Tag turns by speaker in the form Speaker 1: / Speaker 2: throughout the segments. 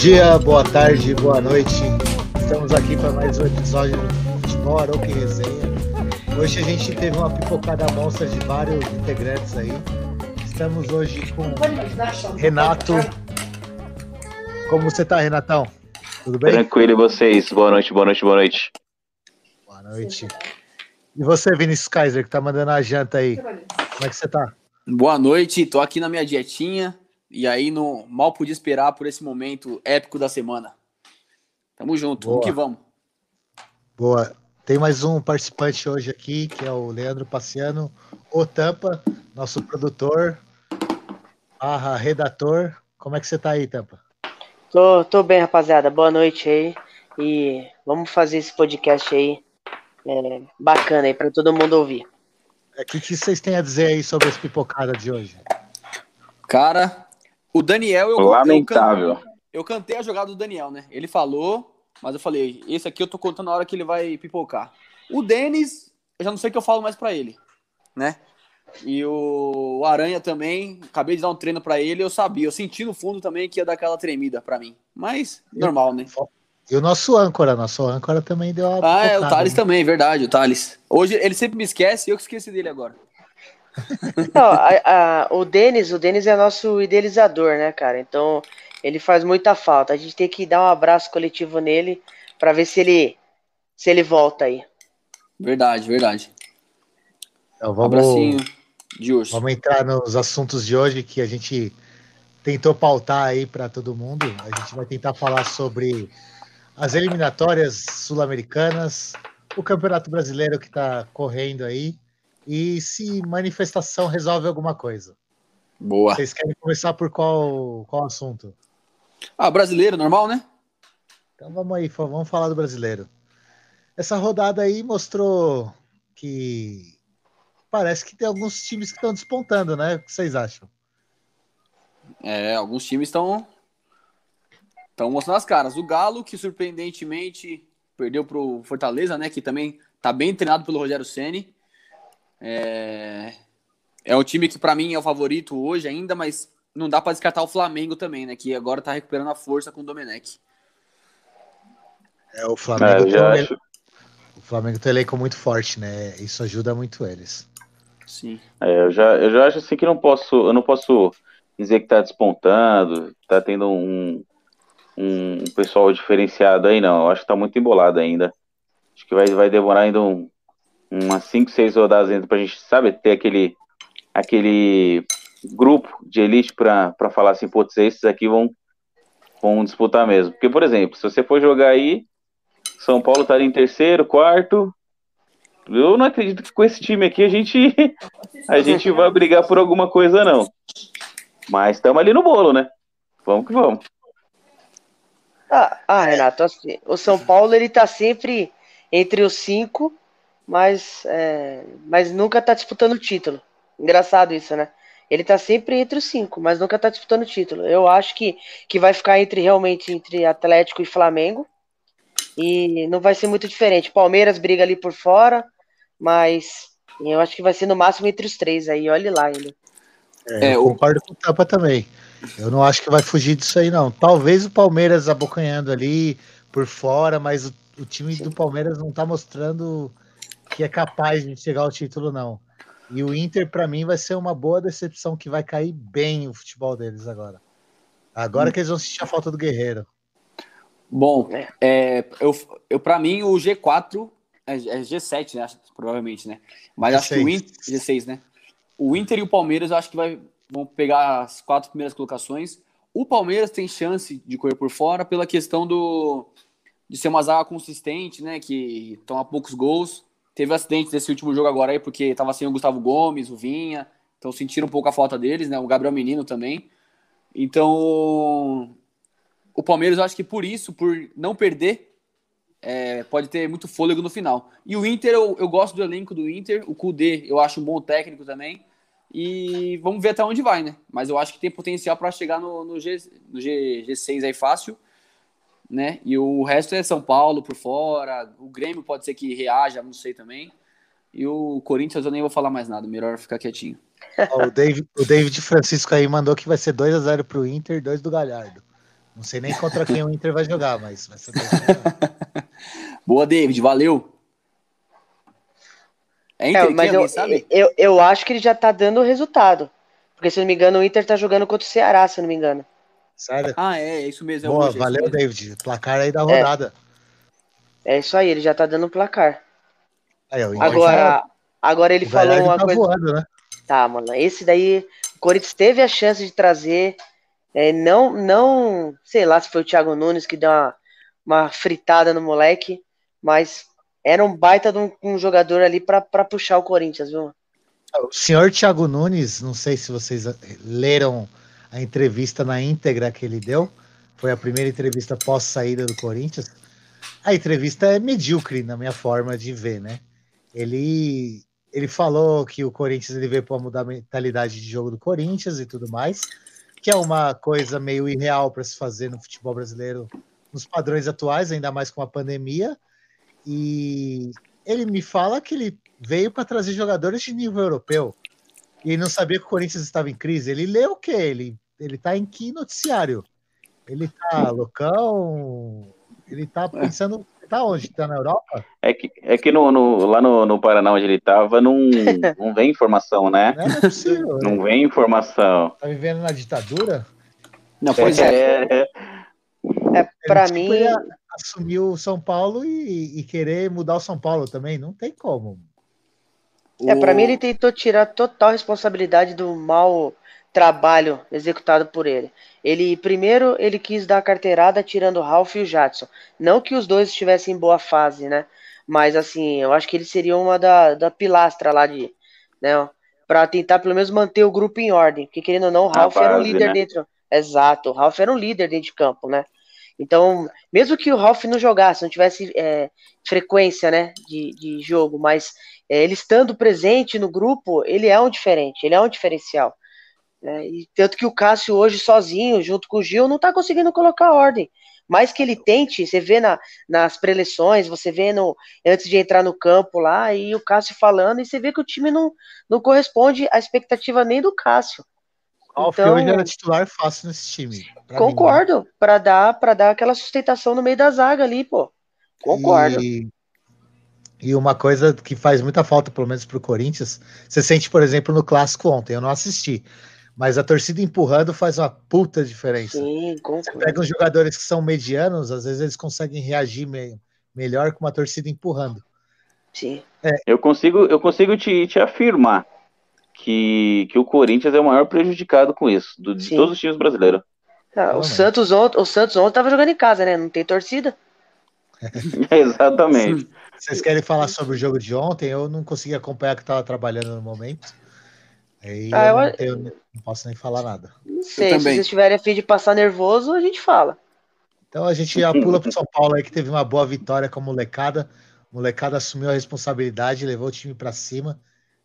Speaker 1: dia, boa tarde, boa noite. Estamos aqui para mais um episódio do Futebol Aroca e Resenha. Hoje a gente teve uma pipocada monstra de vários integrantes aí. Estamos hoje com Renato. Como você tá, Renatão? Tudo bem?
Speaker 2: Tranquilo, e vocês? Boa noite, boa noite, boa noite.
Speaker 1: Boa noite. E você, Vinícius Kaiser, que tá mandando a janta aí? Como é que você tá?
Speaker 3: Boa noite, tô aqui na minha dietinha e aí no, mal podia esperar por esse momento épico da semana. Tamo junto,
Speaker 1: Boa.
Speaker 3: vamos que vamos.
Speaker 1: Boa. Tem mais um participante hoje aqui, que é o Leandro Paciano, o Tampa, nosso produtor, barra redator. Como é que você tá aí, Tampa?
Speaker 4: Tô, tô bem, rapaziada. Boa noite aí. E vamos fazer esse podcast aí é, bacana aí para todo mundo ouvir.
Speaker 1: O que, que vocês têm a dizer aí sobre esse pipocada de hoje?
Speaker 3: Cara, o Daniel, eu, eu, can-
Speaker 2: Lamentável.
Speaker 3: eu cantei a jogada do Daniel, né? Ele falou, mas eu falei, esse aqui eu tô contando a hora que ele vai pipocar. O Denis, eu já não sei o que eu falo mais pra ele, né? E o, o Aranha também, acabei de dar um treino pra ele, eu sabia, eu senti no fundo também que ia dar aquela tremida pra mim. Mas, normal, né?
Speaker 1: E o nosso âncora, nosso âncora também deu uma
Speaker 3: Ah, é, o Thales
Speaker 1: né?
Speaker 3: também, verdade, o Thales. Hoje ele sempre me esquece e eu que esqueci dele agora.
Speaker 4: Não, a- a- o Denis, o Denis é nosso idealizador, né, cara? Então ele faz muita falta. A gente tem que dar um abraço coletivo nele para ver se ele se ele volta aí.
Speaker 3: Verdade, verdade.
Speaker 1: Então,
Speaker 3: Um
Speaker 1: vamos,
Speaker 3: abracinho de urso.
Speaker 1: vamos entrar nos assuntos de hoje que a gente tentou pautar aí para todo mundo. A gente vai tentar falar sobre as eliminatórias sul-americanas, o Campeonato Brasileiro que está correndo aí e se manifestação resolve alguma coisa.
Speaker 3: Boa.
Speaker 1: Vocês querem começar por qual, qual assunto?
Speaker 3: Ah, brasileiro, normal, né?
Speaker 1: Então vamos aí, vamos falar do brasileiro. Essa rodada aí mostrou que parece que tem alguns times que estão despontando, né? O que vocês acham?
Speaker 3: É, alguns times estão estão mostrando as caras. O Galo, que surpreendentemente perdeu pro Fortaleza, né? Que também tá bem treinado pelo Rogério Ceni. É, é um time que pra mim é o favorito hoje ainda, mas não dá pra descartar o Flamengo também, né? Que agora tá recuperando a força com o Domenech.
Speaker 1: É o
Speaker 2: É,
Speaker 1: Flamengo.
Speaker 2: eu
Speaker 1: tem
Speaker 2: já
Speaker 1: um
Speaker 2: acho.
Speaker 1: O Flamengo tem um elenco muito forte, né? Isso ajuda muito eles.
Speaker 3: Sim.
Speaker 2: É, eu já, eu já acho assim que não posso, eu não posso dizer que tá despontando, tá tendo um, um pessoal diferenciado aí, não. Eu acho que tá muito embolado ainda. Acho que vai, vai demorar ainda um, umas 5, 6 rodadas ainda pra gente, sabe, ter aquele, aquele grupo de elite pra, pra falar assim, putz, esses aqui vão, vão disputar mesmo. Porque, por exemplo, se você for jogar aí, São Paulo estaria em terceiro, quarto. Eu não acredito que com esse time aqui a gente a gente vai brigar por alguma coisa, não. Mas estamos ali no bolo, né? Vamos que vamos.
Speaker 4: Ah, ah, Renato, assim, o São Paulo ele tá sempre entre os cinco, mas, é, mas nunca tá disputando o título. Engraçado isso, né? Ele tá sempre entre os cinco, mas nunca tá disputando o título. Eu acho que, que vai ficar entre realmente entre Atlético e Flamengo. E não vai ser muito diferente. Palmeiras briga ali por fora, mas eu acho que vai ser no máximo entre os três aí. Olhe lá ainda.
Speaker 1: É,
Speaker 3: É,
Speaker 1: eu concordo com o Tampa também. Eu não acho que vai fugir disso aí, não. Talvez o Palmeiras abocanhando ali por fora, mas o, o time do Palmeiras não tá mostrando que é capaz de chegar ao título, não. E o Inter, para mim, vai ser uma boa decepção que vai cair bem o futebol deles agora. Agora que eles vão sentir a falta do Guerreiro.
Speaker 3: Bom,
Speaker 4: É.
Speaker 3: é, eu, eu, pra mim, o G4 é, é G7, né? acho- Provavelmente, né? Mas acho que o
Speaker 1: G6.
Speaker 3: Inter. G6, né? O Inter e o Palmeiras eu acho que vai, vão pegar as quatro primeiras colocações. O Palmeiras tem chance de correr por fora pela questão do de ser uma zaga consistente, né? Que toma poucos gols. Teve acidente desse último jogo agora aí, porque tava sem o Gustavo Gomes, o Vinha. Então sentiram um pouco a falta deles, né? O Gabriel Menino também. Então, o Palmeiras, eu acho que por isso, por não perder, é, pode ter muito fôlego no final. E o Inter, eu, eu gosto do elenco do Inter. O Kudê, eu acho um bom técnico também. E vamos ver até onde vai, né? Mas eu acho que tem potencial para chegar no, no, G, no G, G6 aí fácil, né? E o resto é São Paulo por fora. O Grêmio pode ser que reaja, não sei também. E o Corinthians eu nem vou falar mais nada, melhor ficar quietinho.
Speaker 1: Ó, o, David, o David Francisco aí mandou que vai ser 2x0 pro Inter e 2 do Galhardo. Não sei nem contra quem o Inter vai jogar, mas vai ser.
Speaker 3: Boa, David, valeu.
Speaker 4: É, Inter, é mas eu, sabe? Eu, eu acho que ele já tá dando resultado. Porque, se não me engano, o Inter tá jogando contra o Ceará, se não me engano.
Speaker 3: Sério? Ah, é, é isso mesmo.
Speaker 1: É Boa, hoje, valeu, mesmo. David. Placar aí da rodada.
Speaker 4: É. é. isso aí, ele já tá dando placar. Aí, agora, agora ele falou uma tá coisa. Voando, né? Tá, mano. Esse daí, o Corinthians teve a chance de trazer. É, não, não, sei lá se foi o Thiago Nunes que deu uma, uma fritada no moleque, mas era um baita de um, um jogador ali para puxar o Corinthians, viu?
Speaker 1: O senhor Thiago Nunes, não sei se vocês leram a entrevista na íntegra que ele deu. Foi a primeira entrevista pós saída do Corinthians. A entrevista é medíocre na minha forma de ver, né? Ele ele falou que o Corinthians ele veio para mudar a mentalidade de jogo do Corinthians e tudo mais, que é uma coisa meio irreal para se fazer no futebol brasileiro nos padrões atuais, ainda mais com a pandemia. E ele me fala que ele veio para trazer jogadores de nível europeu e não sabia que o Corinthians estava em crise. Ele leu o quê? Ele ele tá em que noticiário? Ele tá loucão? Ele tá pensando. Tá onde? Tá na Europa?
Speaker 2: É que, é que no, no lá no, no Paraná, onde ele tava, não, não vem informação, né?
Speaker 1: Não, é possível.
Speaker 2: Não né? vem informação.
Speaker 1: Tá vivendo na ditadura?
Speaker 3: Não, pois é.
Speaker 4: É, é pra ele, mim. Tipo,
Speaker 1: assumir o São Paulo e, e querer mudar o São Paulo também. Não tem como.
Speaker 4: É, para mim ele tentou tirar total responsabilidade do mal trabalho executado por ele. Ele primeiro ele quis dar a carteirada tirando o Ralph e o Jadson. Não que os dois estivessem em boa fase, né? Mas assim, eu acho que ele seria uma da, da pilastra lá de, né, para tentar pelo menos manter o grupo em ordem, porque querendo ou não, o Ralph base, era um líder né? dentro. Exato, o Ralph era um líder dentro de campo, né? Então, mesmo que o Ralph não jogasse, não tivesse é, frequência, né, de, de jogo, mas é, ele estando presente no grupo, ele é um diferente, ele é um diferencial. Né? E tanto que o Cássio hoje sozinho, junto com o Gil, não está conseguindo colocar ordem. Mais que ele tente, você vê na, nas preleções, você vê no, antes de entrar no campo lá, e o Cássio falando, e você vê que o time não, não corresponde à expectativa nem do Cássio.
Speaker 1: Então, hoje era titular fácil nesse time.
Speaker 4: Concordo, para dar para dar aquela sustentação no meio da zaga ali, pô. Concordo.
Speaker 1: E, e uma coisa que faz muita falta, pelo menos para o Corinthians, você sente, por exemplo, no clássico ontem, eu não assisti, mas a torcida empurrando faz uma puta diferença.
Speaker 4: Sim,
Speaker 1: Você pega os jogadores que são medianos, às vezes eles conseguem reagir meio, melhor com uma torcida empurrando.
Speaker 4: Sim.
Speaker 2: É. Eu consigo, eu consigo te, te afirmar que, que o Corinthians é o maior prejudicado com isso, do, de todos os times brasileiros.
Speaker 4: Ah, o, Santos ontem, o Santos ontem tava jogando em casa, né? Não tem torcida.
Speaker 2: Exatamente.
Speaker 1: Vocês querem falar sobre o jogo de ontem? Eu não consegui acompanhar que estava trabalhando no momento. Aí ah, eu, não, tenho, não, posso nem falar nada.
Speaker 4: Não sei, se vocês tiverem a fim de passar nervoso, a gente fala.
Speaker 1: Então a gente já pula para São Paulo aí, que teve uma boa vitória com a molecada. A molecada assumiu a responsabilidade, levou o time para cima.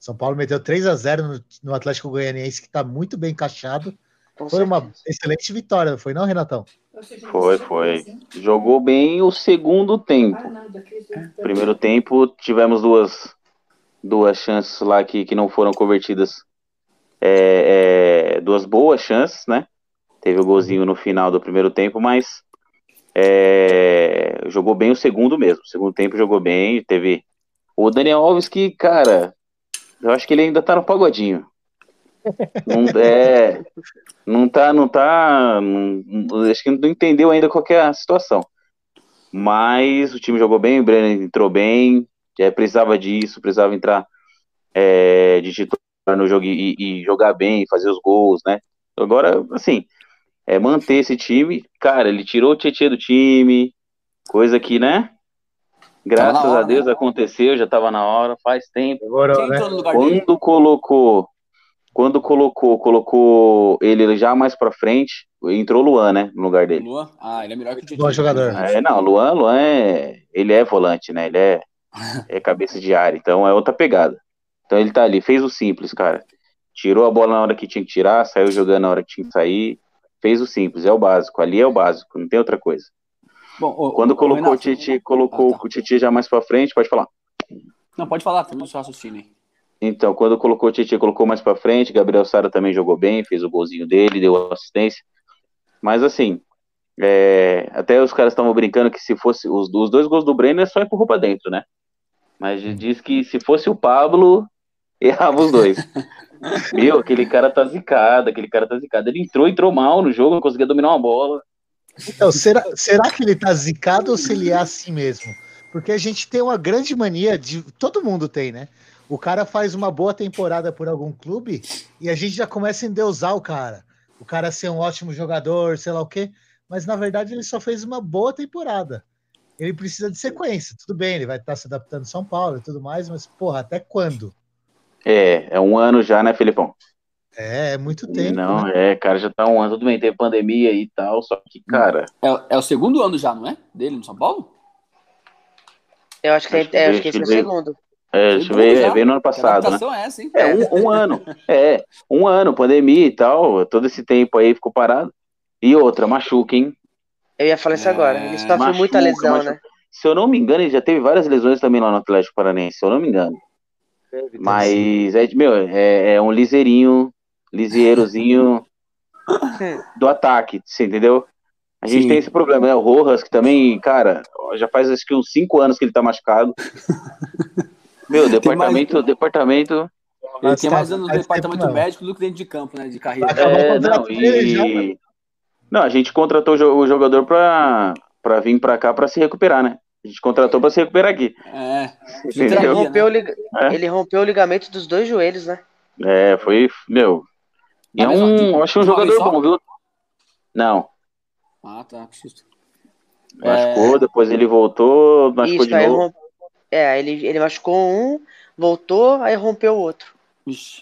Speaker 1: São Paulo meteu 3 a 0 no, no Atlético Goianiense, que está muito bem encaixado. Com foi certeza. uma excelente vitória, foi não, Renatão?
Speaker 2: Foi, foi. Jogou bem o segundo tempo. Primeiro tempo tivemos duas, duas chances lá que, que não foram convertidas é, é, duas boas chances, né? Teve o golzinho no final do primeiro tempo, mas é, jogou bem o segundo mesmo. O segundo tempo jogou bem. Teve o Daniel Alves que, cara, eu acho que ele ainda tá no pagodinho. Não, é, não tá, não tá. Não, acho que não entendeu ainda qual é a situação. Mas o time jogou bem, o Brenner entrou bem, é, precisava disso, precisava entrar é, de titular no jogo e, e, jogar bem, fazer os gols, né? Agora, assim, é manter esse time. Cara, ele tirou o Tietchan do time, coisa que, né? Graças hora, a Deus né? aconteceu, já tava na hora, faz tempo. Agora, né? Quando colocou, quando colocou, colocou ele já mais pra frente, entrou o Luan, né, no lugar dele.
Speaker 3: Luan? Ah, ele é melhor que o.
Speaker 1: Bom jogador.
Speaker 2: É, não, Luan, Luan é, ele é volante, né? Ele é, é cabeça de área, então é outra pegada. Então ele tá ali, fez o simples, cara. Tirou a bola na hora que tinha que tirar, saiu jogando na hora que tinha que sair. Fez o simples, é o básico. Ali é o básico, não tem outra coisa. Bom, Quando colocou Renato, o Titi, colocou ah, tá. o Titi já mais pra frente, pode falar.
Speaker 3: Não, pode falar, tem o seu raciocínio aí.
Speaker 2: Então, quando colocou o Titi, colocou mais pra frente, Gabriel Sara também jogou bem, fez o golzinho dele, deu assistência. Mas assim, É, até os caras estavam brincando que se fosse os, os dois gols do Brenner só empurrou pra dentro, né? Mas diz que se fosse o Pablo, errava os dois. Meu, aquele cara tá zicado, aquele cara tá zicado. Ele entrou, entrou mal no jogo, não conseguia dominar uma bola.
Speaker 1: Então, será, será que ele tá zicado ou se ele é assim mesmo? Porque a gente tem uma grande mania de. Todo mundo tem, né? O cara faz uma boa temporada por algum clube e a gente já começa a endeusar o cara. O cara ser um ótimo jogador, sei lá o quê. Mas na verdade ele só fez uma boa temporada. Ele precisa de sequência. Tudo bem, ele vai estar se adaptando em São Paulo e tudo mais, mas, porra, até quando?
Speaker 2: É, é um ano já, né, Felipão?
Speaker 1: É, é muito tempo.
Speaker 2: Não,
Speaker 1: né?
Speaker 2: é, cara, já tá um ano, tudo bem, teve pandemia e tal, só que, cara.
Speaker 3: É, é o segundo ano já, não é? Dele no São Paulo?
Speaker 4: Eu acho que,
Speaker 2: Acho que
Speaker 4: é, acho que esse é o segundo.
Speaker 2: É, deixa eu ver,
Speaker 3: já.
Speaker 2: veio no ano passado, né?
Speaker 3: é essa, hein?
Speaker 2: É, um, um ano. É, um ano, pandemia e tal, todo esse tempo aí ficou parado. E outra, machuca, hein?
Speaker 4: Eu ia falar isso
Speaker 3: É,
Speaker 4: agora. Ele sofre
Speaker 2: machuca,
Speaker 4: muita lesão,
Speaker 2: machuca.
Speaker 4: né?
Speaker 2: Se eu não me engano, ele já teve várias lesões também lá no Atlético Paranaense, se eu não me engano. Mas, é, meu, é, é um liseirinho, liseirozinho do ataque, você entendeu? A gente
Speaker 3: Sim.
Speaker 2: tem esse problema, né? O Rojas, que também, cara, já faz acho que uns 5 anos que ele tá machucado. Meu, departamento, departamento.
Speaker 3: Ele tem mais anos no departamento médico do que dentro de campo, né? De carreira.
Speaker 2: É, não, e... Não, a gente contratou o jo- o jogador pra, pra vir pra cá pra se recuperar, né? A gente contratou pra se recuperar aqui.
Speaker 3: É.
Speaker 4: Ele rompeu, o
Speaker 3: né?
Speaker 4: liga-
Speaker 2: É.
Speaker 4: ele rompeu o ligamento dos dois joelhos, né?
Speaker 2: É, foi, meu. E é um, eu acho um
Speaker 3: uma vez
Speaker 2: jogador bom, viu? Não,
Speaker 3: Ah, tá. Que susto.
Speaker 2: machucou, depois ele voltou, machucou
Speaker 4: Isso,
Speaker 2: de novo.
Speaker 4: romp... É, ele, ele machucou um, voltou, aí rompeu o outro.
Speaker 3: Ixi.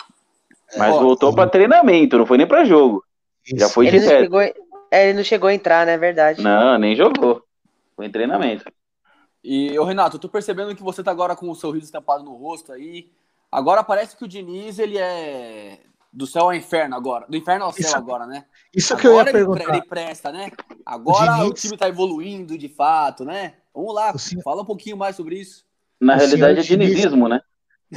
Speaker 2: Mas
Speaker 3: Ó,
Speaker 2: voltou pra treinamento, não foi nem pra jogo. Já
Speaker 1: Isso.
Speaker 2: foi
Speaker 4: Ele não,
Speaker 2: direto.
Speaker 4: chegou, é, ele não chegou a entrar, né? É verdade.
Speaker 2: Não, nem jogou. Foi em treinamento.
Speaker 3: E, ô Renato, eu tô percebendo que você tá agora com o sorriso estampado no rosto aí. Agora parece que o Diniz, ele é do céu ao inferno agora. Do inferno ao céu
Speaker 1: Isso-
Speaker 3: agora, né?
Speaker 1: Isso que eu ia
Speaker 3: Agora ele, pre-
Speaker 1: perguntar.
Speaker 3: ele presta, né? Agora o, time tá evoluindo de fato, né? Vamos lá,
Speaker 1: O senhor-
Speaker 3: fala um pouquinho mais sobre isso.
Speaker 2: Na
Speaker 1: O
Speaker 2: realidade é dinizismo, né?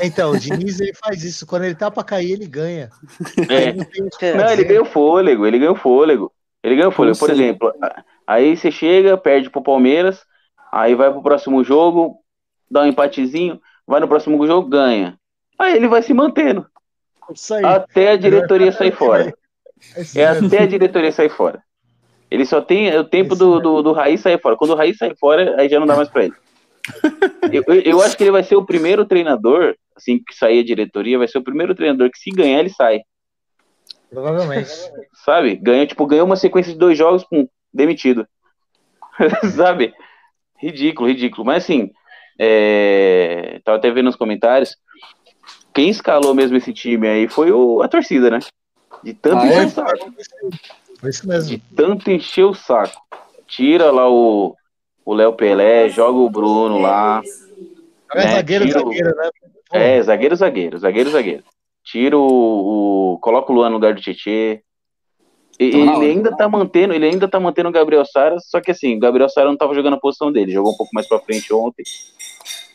Speaker 1: Então, o Diniz ele faz isso. Quando ele tá pra cair, ele ganha.
Speaker 2: É.
Speaker 1: Ele não o
Speaker 2: Não, ele
Speaker 1: fazer.
Speaker 2: ganhou fôlego, ele ganhou fôlego. Ele ganhou fôlego. Por exemplo, aí você chega, perde pro Palmeiras, aí vai pro próximo jogo, dá um empatezinho, vai no próximo jogo, ganha. Aí ele vai se mantendo.
Speaker 1: Aí.
Speaker 2: Até a diretoria sair fora. É
Speaker 1: mesmo.
Speaker 2: até a diretoria sair fora. Ele só tem o tempo do, do, do Raiz sair fora. Quando o Raiz sair fora, aí já não dá mais pra ele. Eu, eu- eu acho que ele vai ser o primeiro treinador, assim que sair a diretoria, vai ser o primeiro treinador que se ganhar, ele sai.
Speaker 1: Provavelmente.
Speaker 2: Sabe? Ganhou, tipo, ganhou uma sequência de dois jogos, pum, demitido. Sabe? Ridículo, ridículo. Mas assim, é... tava até vendo nos comentários. Quem escalou mesmo esse time aí foi o... a torcida, né? De tanto
Speaker 3: Ah,
Speaker 2: encher
Speaker 3: é?
Speaker 2: o saco.
Speaker 1: Foi isso
Speaker 2: De
Speaker 1: mesmo.
Speaker 2: tanto encher o saco. Tira lá o o Léo Pelé, joga o Bruno lá.
Speaker 1: É
Speaker 2: né,
Speaker 1: zagueiro, zagueiro, né? Pô,
Speaker 2: É, zagueiro, zagueiro, zagueiro, zagueiro. Tira o, o- Coloca o Luan no lugar do Tietê. E-. Ele ainda tá mantendo, ele ainda tá mantendo o Gabriel Sara, só que assim, o Gabriel Sara não tava jogando a posição dele, jogou um pouco mais pra frente ontem.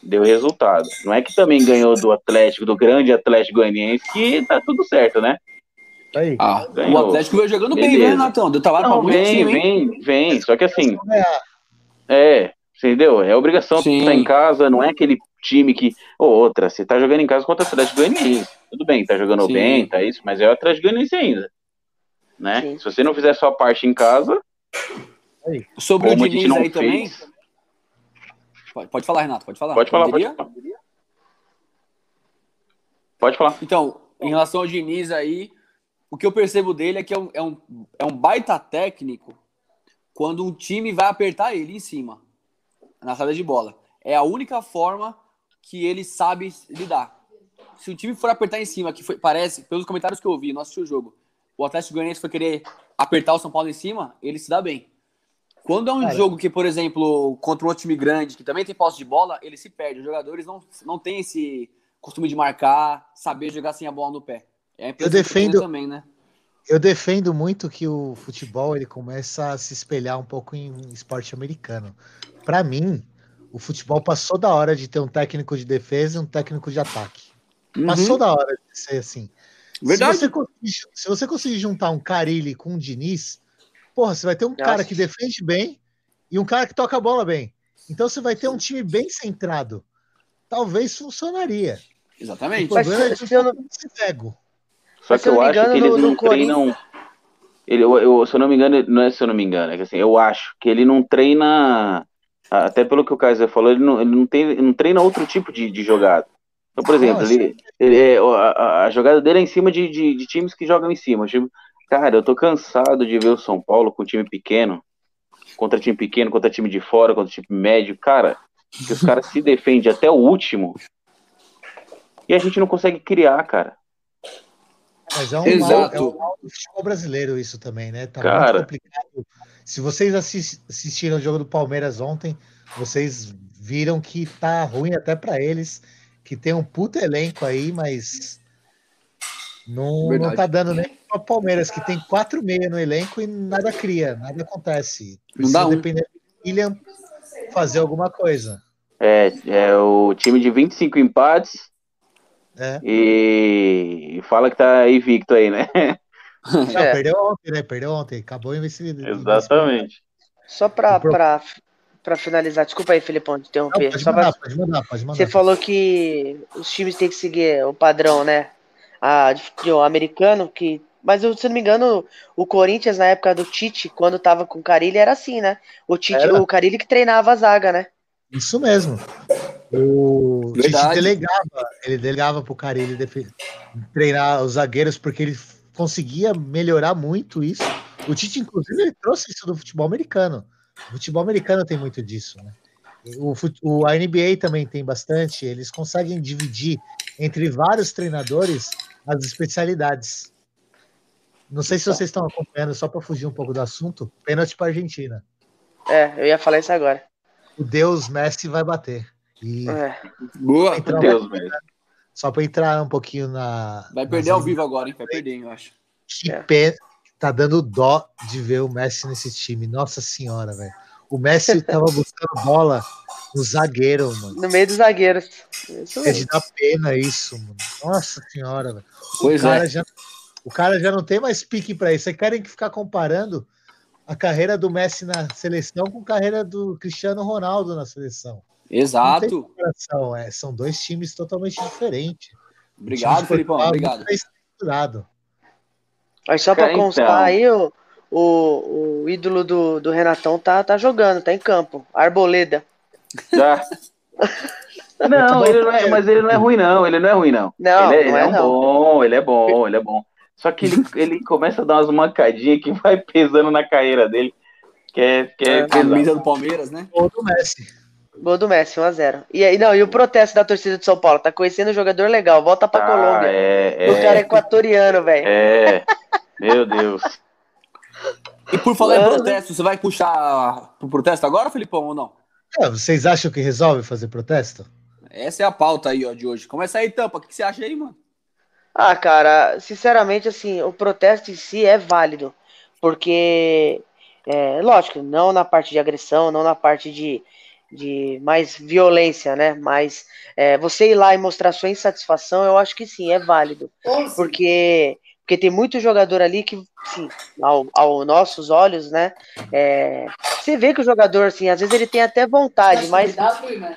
Speaker 2: Deu resultado. Não é que também ganhou do Atlético, do grande Atlético Goianiense, que tá tudo certo, né?
Speaker 1: aí.
Speaker 3: Ah, o Atlético veio jogando bem,
Speaker 2: Beleza.
Speaker 3: né, Renatão? Deu trabalho pra
Speaker 2: Não,
Speaker 3: muito
Speaker 2: vem,
Speaker 3: time, hein?
Speaker 2: vem, vem. Só que assim. É, entendeu? É obrigação
Speaker 3: Sim.
Speaker 2: estar em casa, não é aquele time que. Ou outra, você tá jogando em casa contra o Atlético Goianiense. Tudo bem, tá jogando
Speaker 3: Sim.
Speaker 2: bem, tá isso, mas é o Atlético Goianiense ainda. Né?
Speaker 4: Sim.
Speaker 2: Se você não fizer a sua parte em casa,
Speaker 3: Sobre
Speaker 2: como
Speaker 3: o
Speaker 2: a gente
Speaker 3: Diniz
Speaker 2: não
Speaker 3: aí também. Pode, pode falar, Renato, pode falar.
Speaker 2: Pode falar, pode falar. Pode falar.
Speaker 3: Então, em relação ao Diniz aí, o que eu percebo dele é que é um, é um, é um baita técnico quando um time vai apertar ele em cima, na saída de bola. É a única forma que ele sabe lidar. Se o time for apertar em cima, que foi, parece, pelos comentários que eu ouvi, não assisti o jogo, o Atlético Goianiense foi querer apertar o São Paulo em cima, ele se dá bem. Quando é um
Speaker 1: Cara.
Speaker 3: jogo que, por exemplo, contra um outro time grande, que também tem posse de bola, ele se perde. Os jogadores não, não têm esse costume de marcar, saber jogar sem a bola no pé. É eu
Speaker 1: defendo-
Speaker 3: também, né?
Speaker 1: Eu defendo muito que o futebol ele começa a se espelhar um pouco em esporte americano. Para mim, o futebol passou da hora de ter um técnico de defesa e um técnico de ataque. Passou da hora de ser assim.
Speaker 3: Uhum. Verdade.
Speaker 1: Se você, conseguir, se você conseguir juntar um Carilli com um Diniz, Porra, você vai ter um Nossa. cara que defende bem e um cara que toca a bola bem. Então você vai ter um time bem centrado. Talvez funcionaria.
Speaker 3: Exatamente.
Speaker 1: O problema Mas, é se eu não... cego.
Speaker 2: Só que eu acho que eles não treinam. Ele, eu, eu, se eu não me engano, não é se eu não me engano, é que assim, eu acho que ele não treina. Até pelo que o Kaiser falou, ele não, ele não, tem, ele não treina outro tipo de, de jogada. Então, por exemplo, ele, ele é, a, a, jogada dele é em cima de, de, de, times que jogam em cima. Tipo, cara, eu tô cansado de ver o São Paulo com time pequeno, contra time pequeno, contra time de fora, contra time médio. Cara, que os caras se defendem até o último e a gente não consegue criar, cara.
Speaker 1: Mas é um, Exato. Mal, é um mal do futebol brasileiro isso também, né? Tá
Speaker 2: Cara. muito complicado.
Speaker 1: Se vocês assistiram o jogo do Palmeiras ontem, vocês viram que tá ruim até para eles, que tem um puto elenco aí, mas não, não tá dando nem para Palmeiras, que tem quatro meia no elenco e nada cria, nada acontece.
Speaker 3: Precisa não dá um.
Speaker 1: depender do William fazer alguma coisa.
Speaker 2: É, é o time de 25 empates é. E fala que tá invicto aí, né?
Speaker 1: Não, é. Perdeu ontem, né? Perdeu ontem. Acabou a invencibilidade.
Speaker 2: Exatamente.
Speaker 4: Só pra, pra, pra finalizar, desculpa aí, Felipão, de interromper. Não, pode, Só mandar, pra... pode mandar, pode mandar. Você falou que os times têm que seguir o padrão, né? A, de, o americano, que. Mas se não me engano, o Corinthians, na época do Tite, quando tava com o Carilli, era assim, né? O Tite, era. o Carilli que treinava a zaga, né?
Speaker 1: Isso mesmo. O Tite delegava, ele delegava pro cara ele treinar os zagueiros porque ele conseguia melhorar muito isso. O Tite, inclusive, ele trouxe isso do futebol americano. O futebol americano tem muito disso, né? O, o, a NBA também tem bastante. Eles conseguem dividir entre vários treinadores as especialidades. Não sei se vocês estão acompanhando, só para fugir um pouco do assunto. Pênalti para Argentina.
Speaker 4: É, eu ia falar isso agora.
Speaker 1: O Deus Messi vai bater.
Speaker 3: E é. Boa,
Speaker 2: Deus, velho.
Speaker 1: Só para entrar um pouquinho na.
Speaker 3: Vai perder ao vivo agora, hein? Vai perder, eu acho.
Speaker 1: Que é. pé. Tá dando dó de ver o Messi nesse time. Nossa senhora, velho. O Messi tava buscando bola no zagueiro, mano.
Speaker 4: No meio dos zagueiros.
Speaker 1: é de dar pena isso, mano. Nossa senhora, velho.
Speaker 3: Pois
Speaker 1: o cara
Speaker 3: é.
Speaker 1: Já, o cara já não tem mais pique para isso. Vocês querem que ficar comparando a carreira do Messi na seleção com a carreira do Cristiano Ronaldo na seleção.
Speaker 3: Exato.
Speaker 1: É, são dois times totalmente diferentes.
Speaker 3: Obrigado, Felipão. Obrigado.
Speaker 4: Mas só para constar então. aí, o, o, o, ídolo do, do Renatão tá, tá jogando, tá em campo. Arboleda.
Speaker 2: Já. Não, ele não é, mas ele não é ruim, não. Ele não é ruim, não.
Speaker 4: Não,
Speaker 2: ele é,
Speaker 4: não
Speaker 2: é,
Speaker 4: é,
Speaker 2: um não. bom, ele é bom, ele é bom. Só que ele, ele começa a dar umas mancadinhas que vai pesando na carreira dele. Que é, que é,
Speaker 3: é camisa do Palmeiras, né?
Speaker 1: Ou do Messi.
Speaker 4: Gol do Messi, 1x0. E aí, não, e o protesto da torcida de São Paulo? Tá conhecendo um jogador legal, volta pra ah, Colômbia.
Speaker 2: É,
Speaker 4: o cara é equatoriano, velho.
Speaker 2: É. Meu Deus.
Speaker 3: E por falar Mano. em protesto, você vai puxar pro protesto agora, Felipão, ou não?
Speaker 1: É, vocês acham que resolve fazer protesto?
Speaker 3: Essa é a pauta aí, ó, de hoje. Começa aí, Tampa. O que você acha aí, mano?
Speaker 4: Ah, cara, sinceramente, assim, o protesto em si é válido. Porque, é, lógico, não na parte de agressão, não na parte de, de mais violência, né? Mas é, você ir lá e mostrar sua insatisfação, eu acho que sim, é válido. Porque porque tem muito jogador ali que, sim, ao, aos nossos olhos, né? É, você vê que o jogador, assim, às vezes ele tem até vontade, mas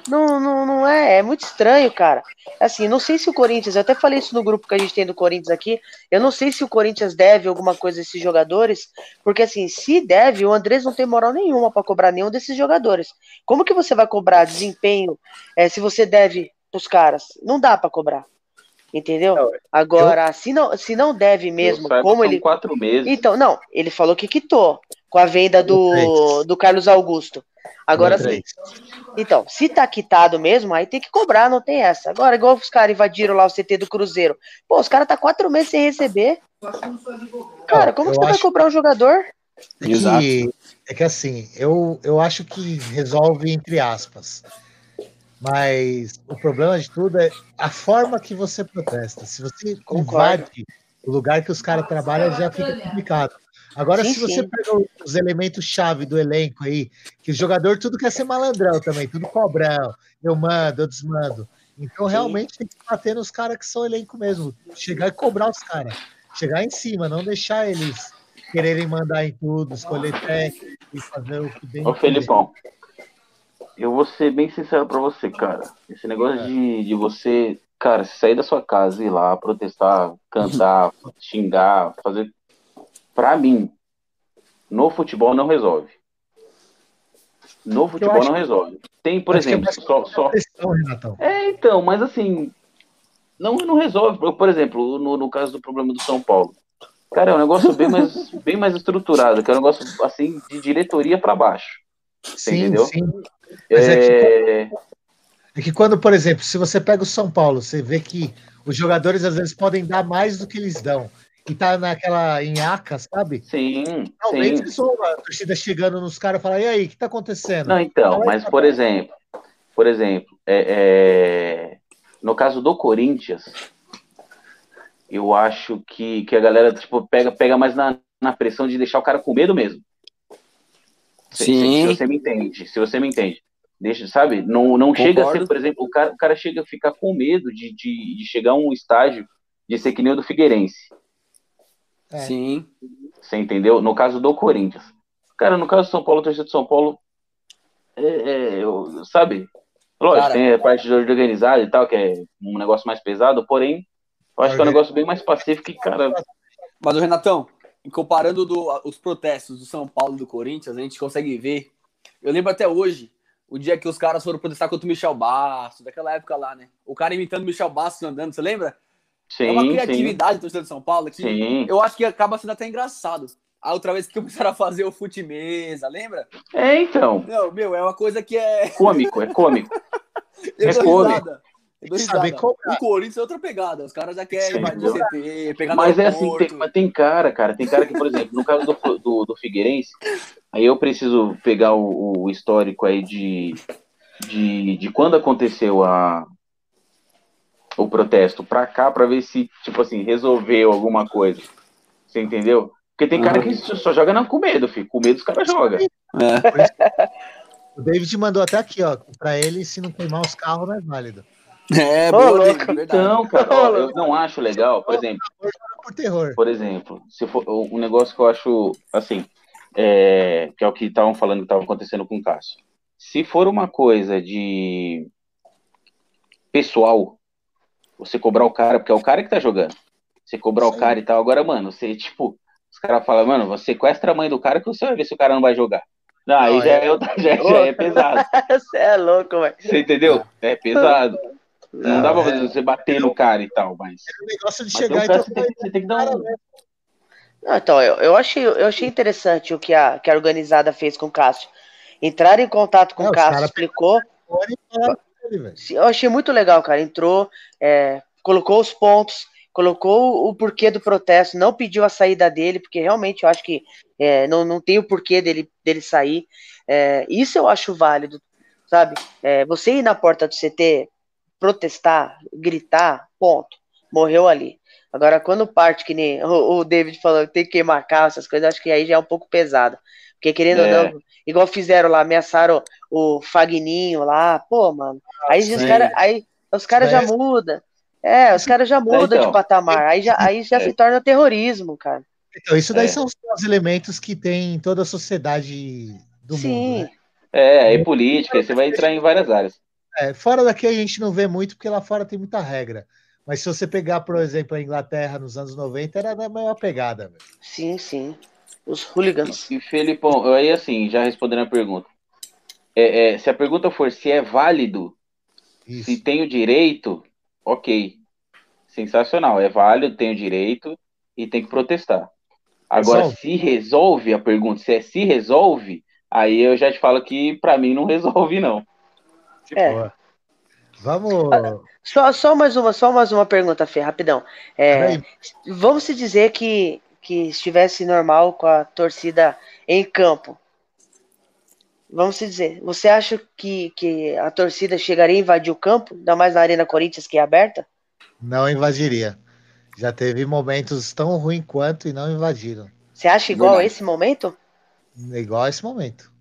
Speaker 4: não, não, não é, é muito estranho, cara. Assim, não sei se o Corinthians, eu até falei isso no grupo que a gente tem do Corinthians aqui, eu não sei se o Corinthians deve alguma coisa a esses jogadores, porque assim, se deve, o Andrés não tem moral nenhuma para cobrar nenhum desses jogadores. Como que você vai cobrar desempenho é, se você deve os caras? Não dá para cobrar. Entendeu? Não, Agora, eu... se, não, se não deve mesmo, como ele.
Speaker 2: quatro meses.
Speaker 4: Então, não, ele falou que quitou com a venda do, do Carlos Augusto. Agora sim. Então, se tá quitado mesmo, aí tem que cobrar, não tem essa. Agora, igual os caras invadiram lá o CT do Cruzeiro. Pô, os caras tá quatro meses sem receber. Cara, como que você vai cobrar um jogador?
Speaker 1: É que, é que assim, eu, eu acho que resolve entre aspas. Mas o problema de tudo é a forma que você protesta. Se você invade o lugar que os caras trabalham, já fica complicado. Agora, sim, se você sim. pega os elementos-chave do elenco aí, que o jogador tudo quer ser malandrão também, tudo cobrão, eu mando, eu desmando. Então, sim. realmente tem que bater nos caras que são elenco mesmo. Chegar e cobrar os caras. Chegar em cima, não deixar eles quererem mandar em tudo, escolher técnico e fazer o que bem.
Speaker 2: Ô, Felipão, eu vou ser bem sincero pra você, cara. Esse negócio
Speaker 1: É.
Speaker 2: de, de você, cara, sair da sua casa e ir lá protestar, cantar, xingar, fazer. Pra mim, no futebol não resolve. No futebol
Speaker 1: acho
Speaker 2: não resolve. Tem, por
Speaker 1: Acho é
Speaker 2: exemplo, só, só. É, então, mas assim, não, não resolve. Por- Por exemplo, no, no caso do problema do São Paulo. Cara, é um negócio bem mais, bem mais estruturado, que é um negócio assim de diretoria para baixo.
Speaker 1: Sim,
Speaker 2: entendeu?
Speaker 1: sim. Mas é que-
Speaker 2: É,
Speaker 1: É que quando, por exemplo, se você pega o São Paulo, você vê que os jogadores às vezes podem dar mais do que eles dão. E tá naquela enhaca, sabe?
Speaker 2: Sim,
Speaker 1: Talvez
Speaker 2: sim.
Speaker 1: a torcida chegando nos caras e falar, e aí, o que tá acontecendo?
Speaker 2: Não, então,
Speaker 1: Fala aí,
Speaker 2: mas
Speaker 1: tá
Speaker 2: por exemplo, por exemplo, é, é, no caso do Corinthians, eu acho que, que a galera tipo, pega, pega mais na, na pressão de deixar o cara com medo mesmo. Se, se-
Speaker 3: Sim.
Speaker 2: se você me entende, se você me entende. Deixa, sabe? Não, não chega a ser,
Speaker 3: Concordo.
Speaker 2: por exemplo, o cara, o cara chega a ficar com medo de, de, de chegar a um estágio de ser que nem o do Figueirense.
Speaker 1: É.
Speaker 3: Sim.
Speaker 2: Você entendeu? No caso do Corinthians. Cara, no caso do São Paulo, a torcida de São Paulo, é, é, eu- sabe? Lógico,
Speaker 3: Cara.
Speaker 2: tem a parte de organizada e tal, que é um negócio mais pesado, porém, eu acho que é um negócio bem mais pacífico e, cara,
Speaker 3: Mas o Renatão, comparando do- os protestos do São Paulo e do Corinthians, a gente consegue ver. Eu lembro até hoje, o dia que os caras foram protestar contra o Michel Bastos, daquela época lá, né? O cara imitando o Michel Bastos andando, você lembra?
Speaker 2: sim,
Speaker 3: é uma
Speaker 2: sim,
Speaker 3: criatividade do torcedor de São Paulo que
Speaker 2: sim.
Speaker 3: eu acho que acaba sendo até engraçado. A outra vez que começaram a fazer o fute mesa, lembra?
Speaker 2: É, então,
Speaker 3: Não, meu, é uma coisa que é.
Speaker 2: cômico, é cômico. É cômico.
Speaker 3: O Corinthians é outra pegada. Os caras já querem
Speaker 2: Sim,
Speaker 3: invadir o CT, pegar
Speaker 2: Mas é assim, tem, mas tem cara, cara, tem cara que, por exemplo, no caso do, do, do Figueirense, aí eu preciso pegar o, o histórico aí de, de, de quando aconteceu a, o protesto pra cá, pra ver se, tipo assim, resolveu alguma coisa. Você entendeu? Porque tem cara
Speaker 3: Uhum.
Speaker 2: que só joga não, com medo, filho. Com medo os caras jogam.
Speaker 3: É.
Speaker 1: O David mandou até aqui, ó. Pra ele, se não queimar os carros, não é válido.
Speaker 3: É, boa,
Speaker 4: louco.
Speaker 3: David, verdade.
Speaker 2: Então, cara, ó, eu não acho legal, por exemplo,
Speaker 1: Por terror.
Speaker 2: por exemplo, se for um negócio que eu acho assim, é, que é o que estavam falando que estava acontecendo com o Cássio. Se for uma coisa de pessoal, você cobrar o cara, porque é o cara que tá jogando. Você cobrar o
Speaker 1: Sim.
Speaker 2: cara e tal, agora, mano, você, tipo, os caras falam, mano, você sequestra a mãe do cara que você vai ver se o cara não vai jogar. Não, aí
Speaker 1: Não,
Speaker 2: já
Speaker 1: é-
Speaker 2: é, outra- já, já é pesado.
Speaker 4: Você é louco, velho.
Speaker 2: Você entendeu? É pesado. Não,
Speaker 1: Não,
Speaker 2: dá pra
Speaker 1: é-
Speaker 2: você bater no cara e tal, mas.
Speaker 1: O negócio de
Speaker 2: Mas
Speaker 1: chegar
Speaker 2: o
Speaker 1: e
Speaker 2: cara, você, tem, que- você tem que dar um.
Speaker 4: Não, então, eu, eu, achei, eu achei interessante o que a, que a organizada fez com o Cássio. Entrar em contato com
Speaker 1: É,
Speaker 4: o Cássio,
Speaker 1: cara
Speaker 4: explicou.
Speaker 1: ele.
Speaker 4: Eu achei muito legal, cara. Entrou, é, colocou os pontos, colocou o porquê do protesto, não pediu a saída dele, porque realmente eu acho que é, não, não tem o porquê dele, dele sair. É, isso eu acho válido, sabe? É, você ir na porta do CT, protestar, gritar, ponto. Morreu ali. Agora, quando parte, que nem o, o David falou, tem que queimar carro, essas coisas, acho que aí já é um pouco pesado. Porque querendo
Speaker 2: É.
Speaker 4: ou não, igual fizeram lá, ameaçaram o Fagninho lá, pô, mano. Aí os
Speaker 2: Sim.
Speaker 4: os caras já
Speaker 1: Isso
Speaker 4: mudam. É, os caras já mudam
Speaker 2: então.
Speaker 4: de patamar. Aí já, aí já
Speaker 2: É.
Speaker 4: se torna terrorismo, cara.
Speaker 1: Então, isso daí
Speaker 2: É.
Speaker 1: são os- os elementos que tem em toda a sociedade do
Speaker 4: Sim.
Speaker 1: mundo. Né?
Speaker 2: É, aí política, você vai entrar em várias áreas.
Speaker 1: É, fora daqui a gente não vê muito, porque lá fora tem muita regra. Mas se você pegar, por exemplo, a Inglaterra nos anos 90, era da mesma pegada. velho.
Speaker 4: Sim, sim. Os hooligans.
Speaker 2: E Felipão, aí assim, já respondendo a pergunta. É, é, se a pergunta for se é válido,
Speaker 1: Isso.
Speaker 2: se tem o direito, ok. Sensacional, é válido, tem o direito e tem que protestar. Agora,
Speaker 1: Resolve.
Speaker 2: se resolve a pergunta, se é se resolve, aí eu já te falo que pra mim não resolve, não.
Speaker 4: É.
Speaker 1: Boa. Vamos.
Speaker 4: Só, só mais uma, só mais uma pergunta, Fê, rapidão. É, vamos se dizer que, que estivesse normal com a torcida em campo. Vamos se dizer, você acha que, que a torcida chegaria a invadir o campo, ainda mais na Arena Corinthians que é aberta?
Speaker 1: não invadiria. Já teve momentos tão ruins quanto e não invadiram.
Speaker 4: Você acha igual a
Speaker 3: Verdade.
Speaker 4: esse momento?
Speaker 1: Igual a esse momento.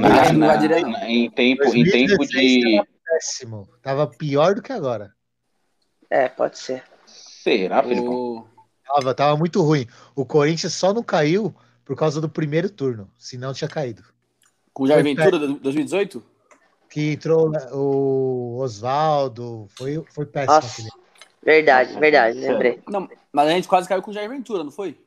Speaker 3: Não, não não.
Speaker 2: em tempo, em tempo
Speaker 1: 2016
Speaker 2: de.
Speaker 1: tava péssimo. Tava pior do que agora.
Speaker 4: É, pode ser.
Speaker 2: Será, Felipão?
Speaker 3: O-
Speaker 1: Tava, tava muito ruim. O Corinthians só não caiu por causa do primeiro turno, senão tinha caído.
Speaker 3: Com o Jair Ventura, do- 2018?
Speaker 1: Que entrou né, o Oswaldo, foi, foi péssimo
Speaker 4: Nossa.
Speaker 1: aquele.
Speaker 4: Verdade, verdade, lembrei.
Speaker 3: Não, mas a gente quase caiu com o Jair Ventura, não foi?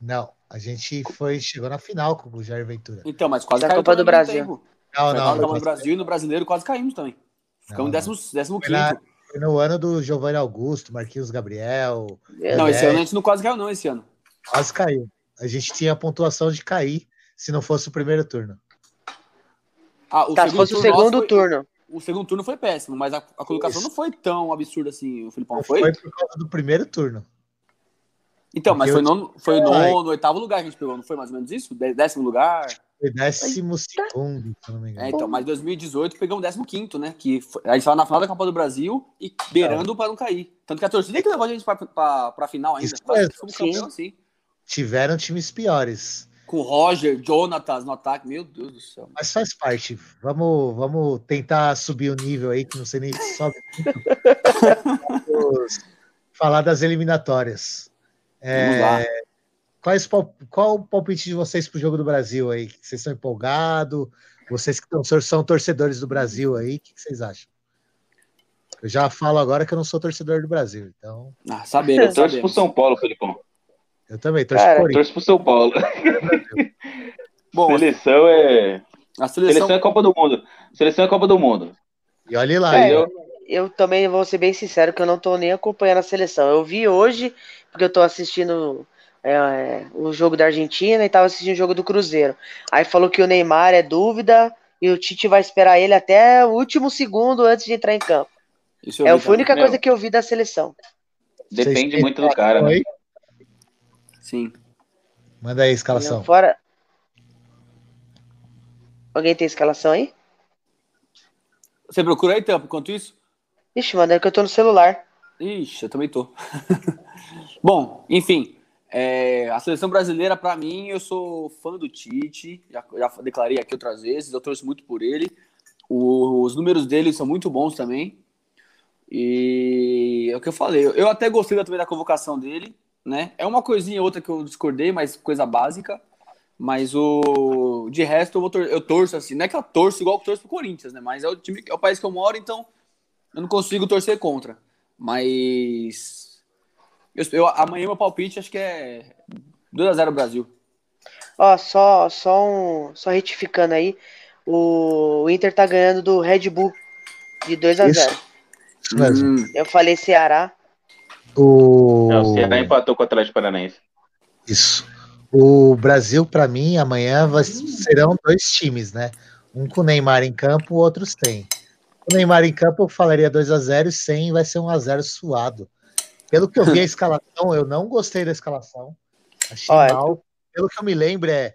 Speaker 1: Não, a gente foi, chegou na final com o Jair Ventura.
Speaker 3: Então, mas quase
Speaker 4: Na
Speaker 3: caiu
Speaker 4: Copa do Brasil.
Speaker 3: tempo.
Speaker 1: Não,
Speaker 3: na
Speaker 1: não,
Speaker 3: Copa do Brasil e no Brasileiro quase caímos também. Ficamos
Speaker 1: Não,
Speaker 3: décimo, décimo
Speaker 1: Foi na-
Speaker 3: quinto.
Speaker 1: foi no ano do Giovanni Augusto, Marquinhos Gabriel,
Speaker 3: Não, esse ano a gente não quase caiu não, esse ano.
Speaker 1: quase caiu. A gente tinha a pontuação de cair se não fosse o primeiro turno.
Speaker 3: Ah, o
Speaker 4: Tá, se fosse o segundo
Speaker 3: foi-
Speaker 4: turno.
Speaker 3: O segundo turno foi péssimo, mas a, a colocação
Speaker 1: Isso.
Speaker 3: não foi tão absurda assim, o Filipão,
Speaker 1: Não
Speaker 3: foi?
Speaker 1: foi por causa do primeiro turno.
Speaker 3: Então, mas foi, nono, foi
Speaker 1: Ai.
Speaker 3: nono, oitavo lugar que a gente pegou, não foi mais ou menos isso? Dé- Décimo lugar?
Speaker 1: Foi décimo segundo, se não me
Speaker 3: É,
Speaker 1: engano.
Speaker 3: então, mas 2018 pegamos décimo quinto, né? Que foi- a gente tava na final da Copa do Brasil e beirando para não cair. Tanto que a torcida que levou a gente pra, pra, pra final ainda.
Speaker 1: Isso
Speaker 4: sim.
Speaker 3: campeão, assim.
Speaker 1: Tiveram times piores.
Speaker 3: Com o Roger, Jonatas no ataque, meu Deus do céu.
Speaker 1: Mas faz parte. Vamos, vamos tentar subir o nível aí, que não sei nem se sobe falar das eliminatórias. É,
Speaker 3: Vamos lá.
Speaker 1: quais, qual o palpite de vocês pro jogo do Brasil aí? Vocês estão empolgados? Vocês que tão, são torcedores do Brasil aí, o que, que vocês acham? Eu já falo agora que eu não sou torcedor do Brasil, então
Speaker 3: Ah, sabemos,
Speaker 2: Torce pro
Speaker 3: sabemos.
Speaker 2: São Paulo, Felipão.
Speaker 1: eu também torço
Speaker 4: Cara,
Speaker 1: pro.
Speaker 2: Torce pro São Paulo.
Speaker 3: Bom,
Speaker 2: Seleção é.
Speaker 3: a seleção...
Speaker 2: Seleção é Copa do Mundo. Seleção é Copa do Mundo.
Speaker 1: E olhe lá,
Speaker 4: É,
Speaker 1: eu,
Speaker 4: Eu também vou ser bem sincero que eu não tô nem acompanhando a seleção. Eu vi hoje, porque eu tô assistindo é, é, o jogo da Argentina e tava assistindo o jogo do Cruzeiro. Aí falou que o Neymar é dúvida e o Tite vai esperar ele até o último segundo antes de entrar em campo.
Speaker 3: Isso eu
Speaker 4: É a única coisa que eu vi da seleção.
Speaker 2: Depende muito do cara, né?
Speaker 3: Sim.
Speaker 1: Manda aí a escalação.
Speaker 4: Fora. Alguém tem escalação aí?
Speaker 3: Você procura aí, Tampa, enquanto isso?
Speaker 4: Ixi, mano, é que eu tô no celular.
Speaker 3: Ixi, eu também tô. Bom, enfim, é, a seleção brasileira, pra mim, eu sou fã do Tite, já, já declarei aqui outras vezes, eu torço muito por ele. O- os números dele são muito bons também. E é o que eu falei, eu, até gostei também da convocação dele, né? É uma coisinha ou outra que eu discordei, mas coisa básica. Mas o de resto eu, tor- eu torço assim, não é que eu torço igual que eu torço pro Corinthians, né? Mas é o time, é o país que eu moro, então eu não consigo torcer contra. Mas. Eu, eu- amanhã meu palpite acho que é 2x0 Brasil.
Speaker 4: Ó, só, só, um, só retificando aí. O, o Inter tá ganhando do Red Bull de 2 a
Speaker 1: Isso.
Speaker 4: 0
Speaker 1: Isso mesmo.
Speaker 3: Hum,
Speaker 4: Eu falei Ceará.
Speaker 1: O...
Speaker 2: Não, o Ceará empatou com o Atlético Paranaense.
Speaker 1: Isso. O Brasil, para mim, amanhã vai- serão dois times, né? Um com o Neymar em campo, o outro sem. O Neymar em campo, eu falaria 2 a 0 e sem vai ser 1 a 0 suado. Pelo que eu vi a escalação, eu não gostei da escalação. Achei
Speaker 4: Ó,
Speaker 1: mal. Pelo que eu me lembro, é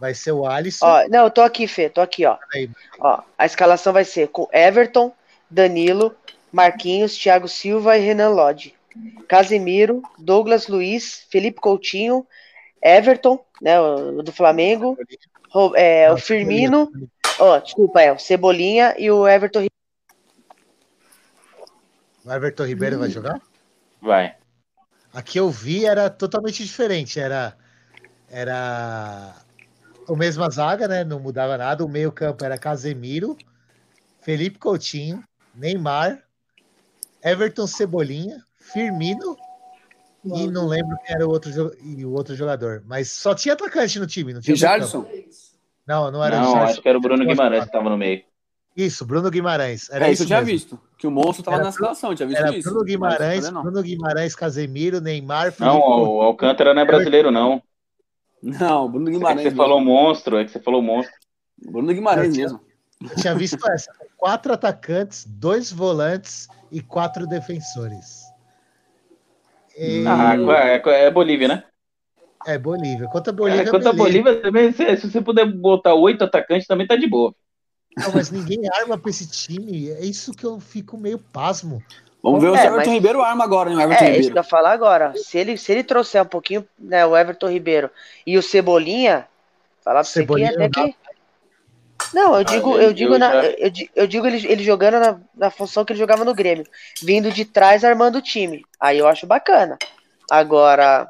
Speaker 1: vai ser o Alisson.
Speaker 4: Ó, não, eu tô aqui, Fê, tô aqui, ó.
Speaker 1: Aí.
Speaker 4: Ó, a escalação vai ser com Everton, Danilo, Marquinhos, Thiago Silva e Renan Lodge. Casemiro, Douglas Luiz, Felipe Coutinho, Everton, né, o do Flamengo, Ro- é, o Firmino, ó, desculpa, é o Cebolinha e o Everton.
Speaker 1: O Everton Ribeiro vai jogar?
Speaker 2: Vai.
Speaker 1: A que eu vi era totalmente diferente. Era, era a mesma zaga, né? Não mudava nada. O meio-campo era Casemiro, Felipe Coutinho, Neymar, Everton Cebolinha, Firmino e não lembro quem era o outro, e o outro jogador. Mas só tinha atacante no time, não tinha
Speaker 3: Richarlison?
Speaker 1: Não, não era o
Speaker 2: Não, acho que era o Bruno Guimarães que tava no meio.
Speaker 1: Isso, Bruno Guimarães. Era
Speaker 3: é,
Speaker 1: isso
Speaker 3: eu tinha
Speaker 1: mesmo.
Speaker 3: visto. Que o monstro tava
Speaker 1: Era
Speaker 3: na situação, tinha visto
Speaker 1: Era
Speaker 3: isso.
Speaker 1: Bruno Guimarães,
Speaker 3: tá vendo?
Speaker 1: Bruno Guimarães, Casemiro, Neymar, Felipe
Speaker 2: Não, o Alcântara não é brasileiro, não.
Speaker 3: Não, Bruno
Speaker 2: É que
Speaker 3: Guimarães.
Speaker 2: você
Speaker 3: mesmo.
Speaker 2: falou monstro, é que você falou monstro.
Speaker 3: Bruno Guimarães
Speaker 1: Eu tinha-
Speaker 3: mesmo.
Speaker 1: Eu tinha visto essa. Quatro atacantes, dois volantes e quatro defensores. E-
Speaker 2: Ah, é, é Bolívia, né?
Speaker 1: é Bolívia. Quanto a Bolívia,
Speaker 2: É, quanto a. Bolívia, também, se, se você puder botar oito atacantes, também tá de boa.
Speaker 1: Não, mas ninguém arma pra esse time. É isso que eu fico meio pasmo.
Speaker 3: Vamos ver o
Speaker 4: É,
Speaker 3: Everton
Speaker 4: mas-
Speaker 3: Ribeiro arma agora, né? O Everton
Speaker 4: É, isso que eu
Speaker 3: Ribeiro.
Speaker 4: ia falar agora. Se ele, se ele trouxer um pouquinho, né, o Everton Ribeiro e o Cebolinha, falar pra você que
Speaker 1: Cebolinha
Speaker 4: até
Speaker 1: não
Speaker 4: que. Não, eu digo, eu digo,
Speaker 2: eu
Speaker 4: na, eu, eu digo ele, ele jogando na, na função que ele jogava no Grêmio, vindo de trás armando o time. Aí eu acho bacana. Agora,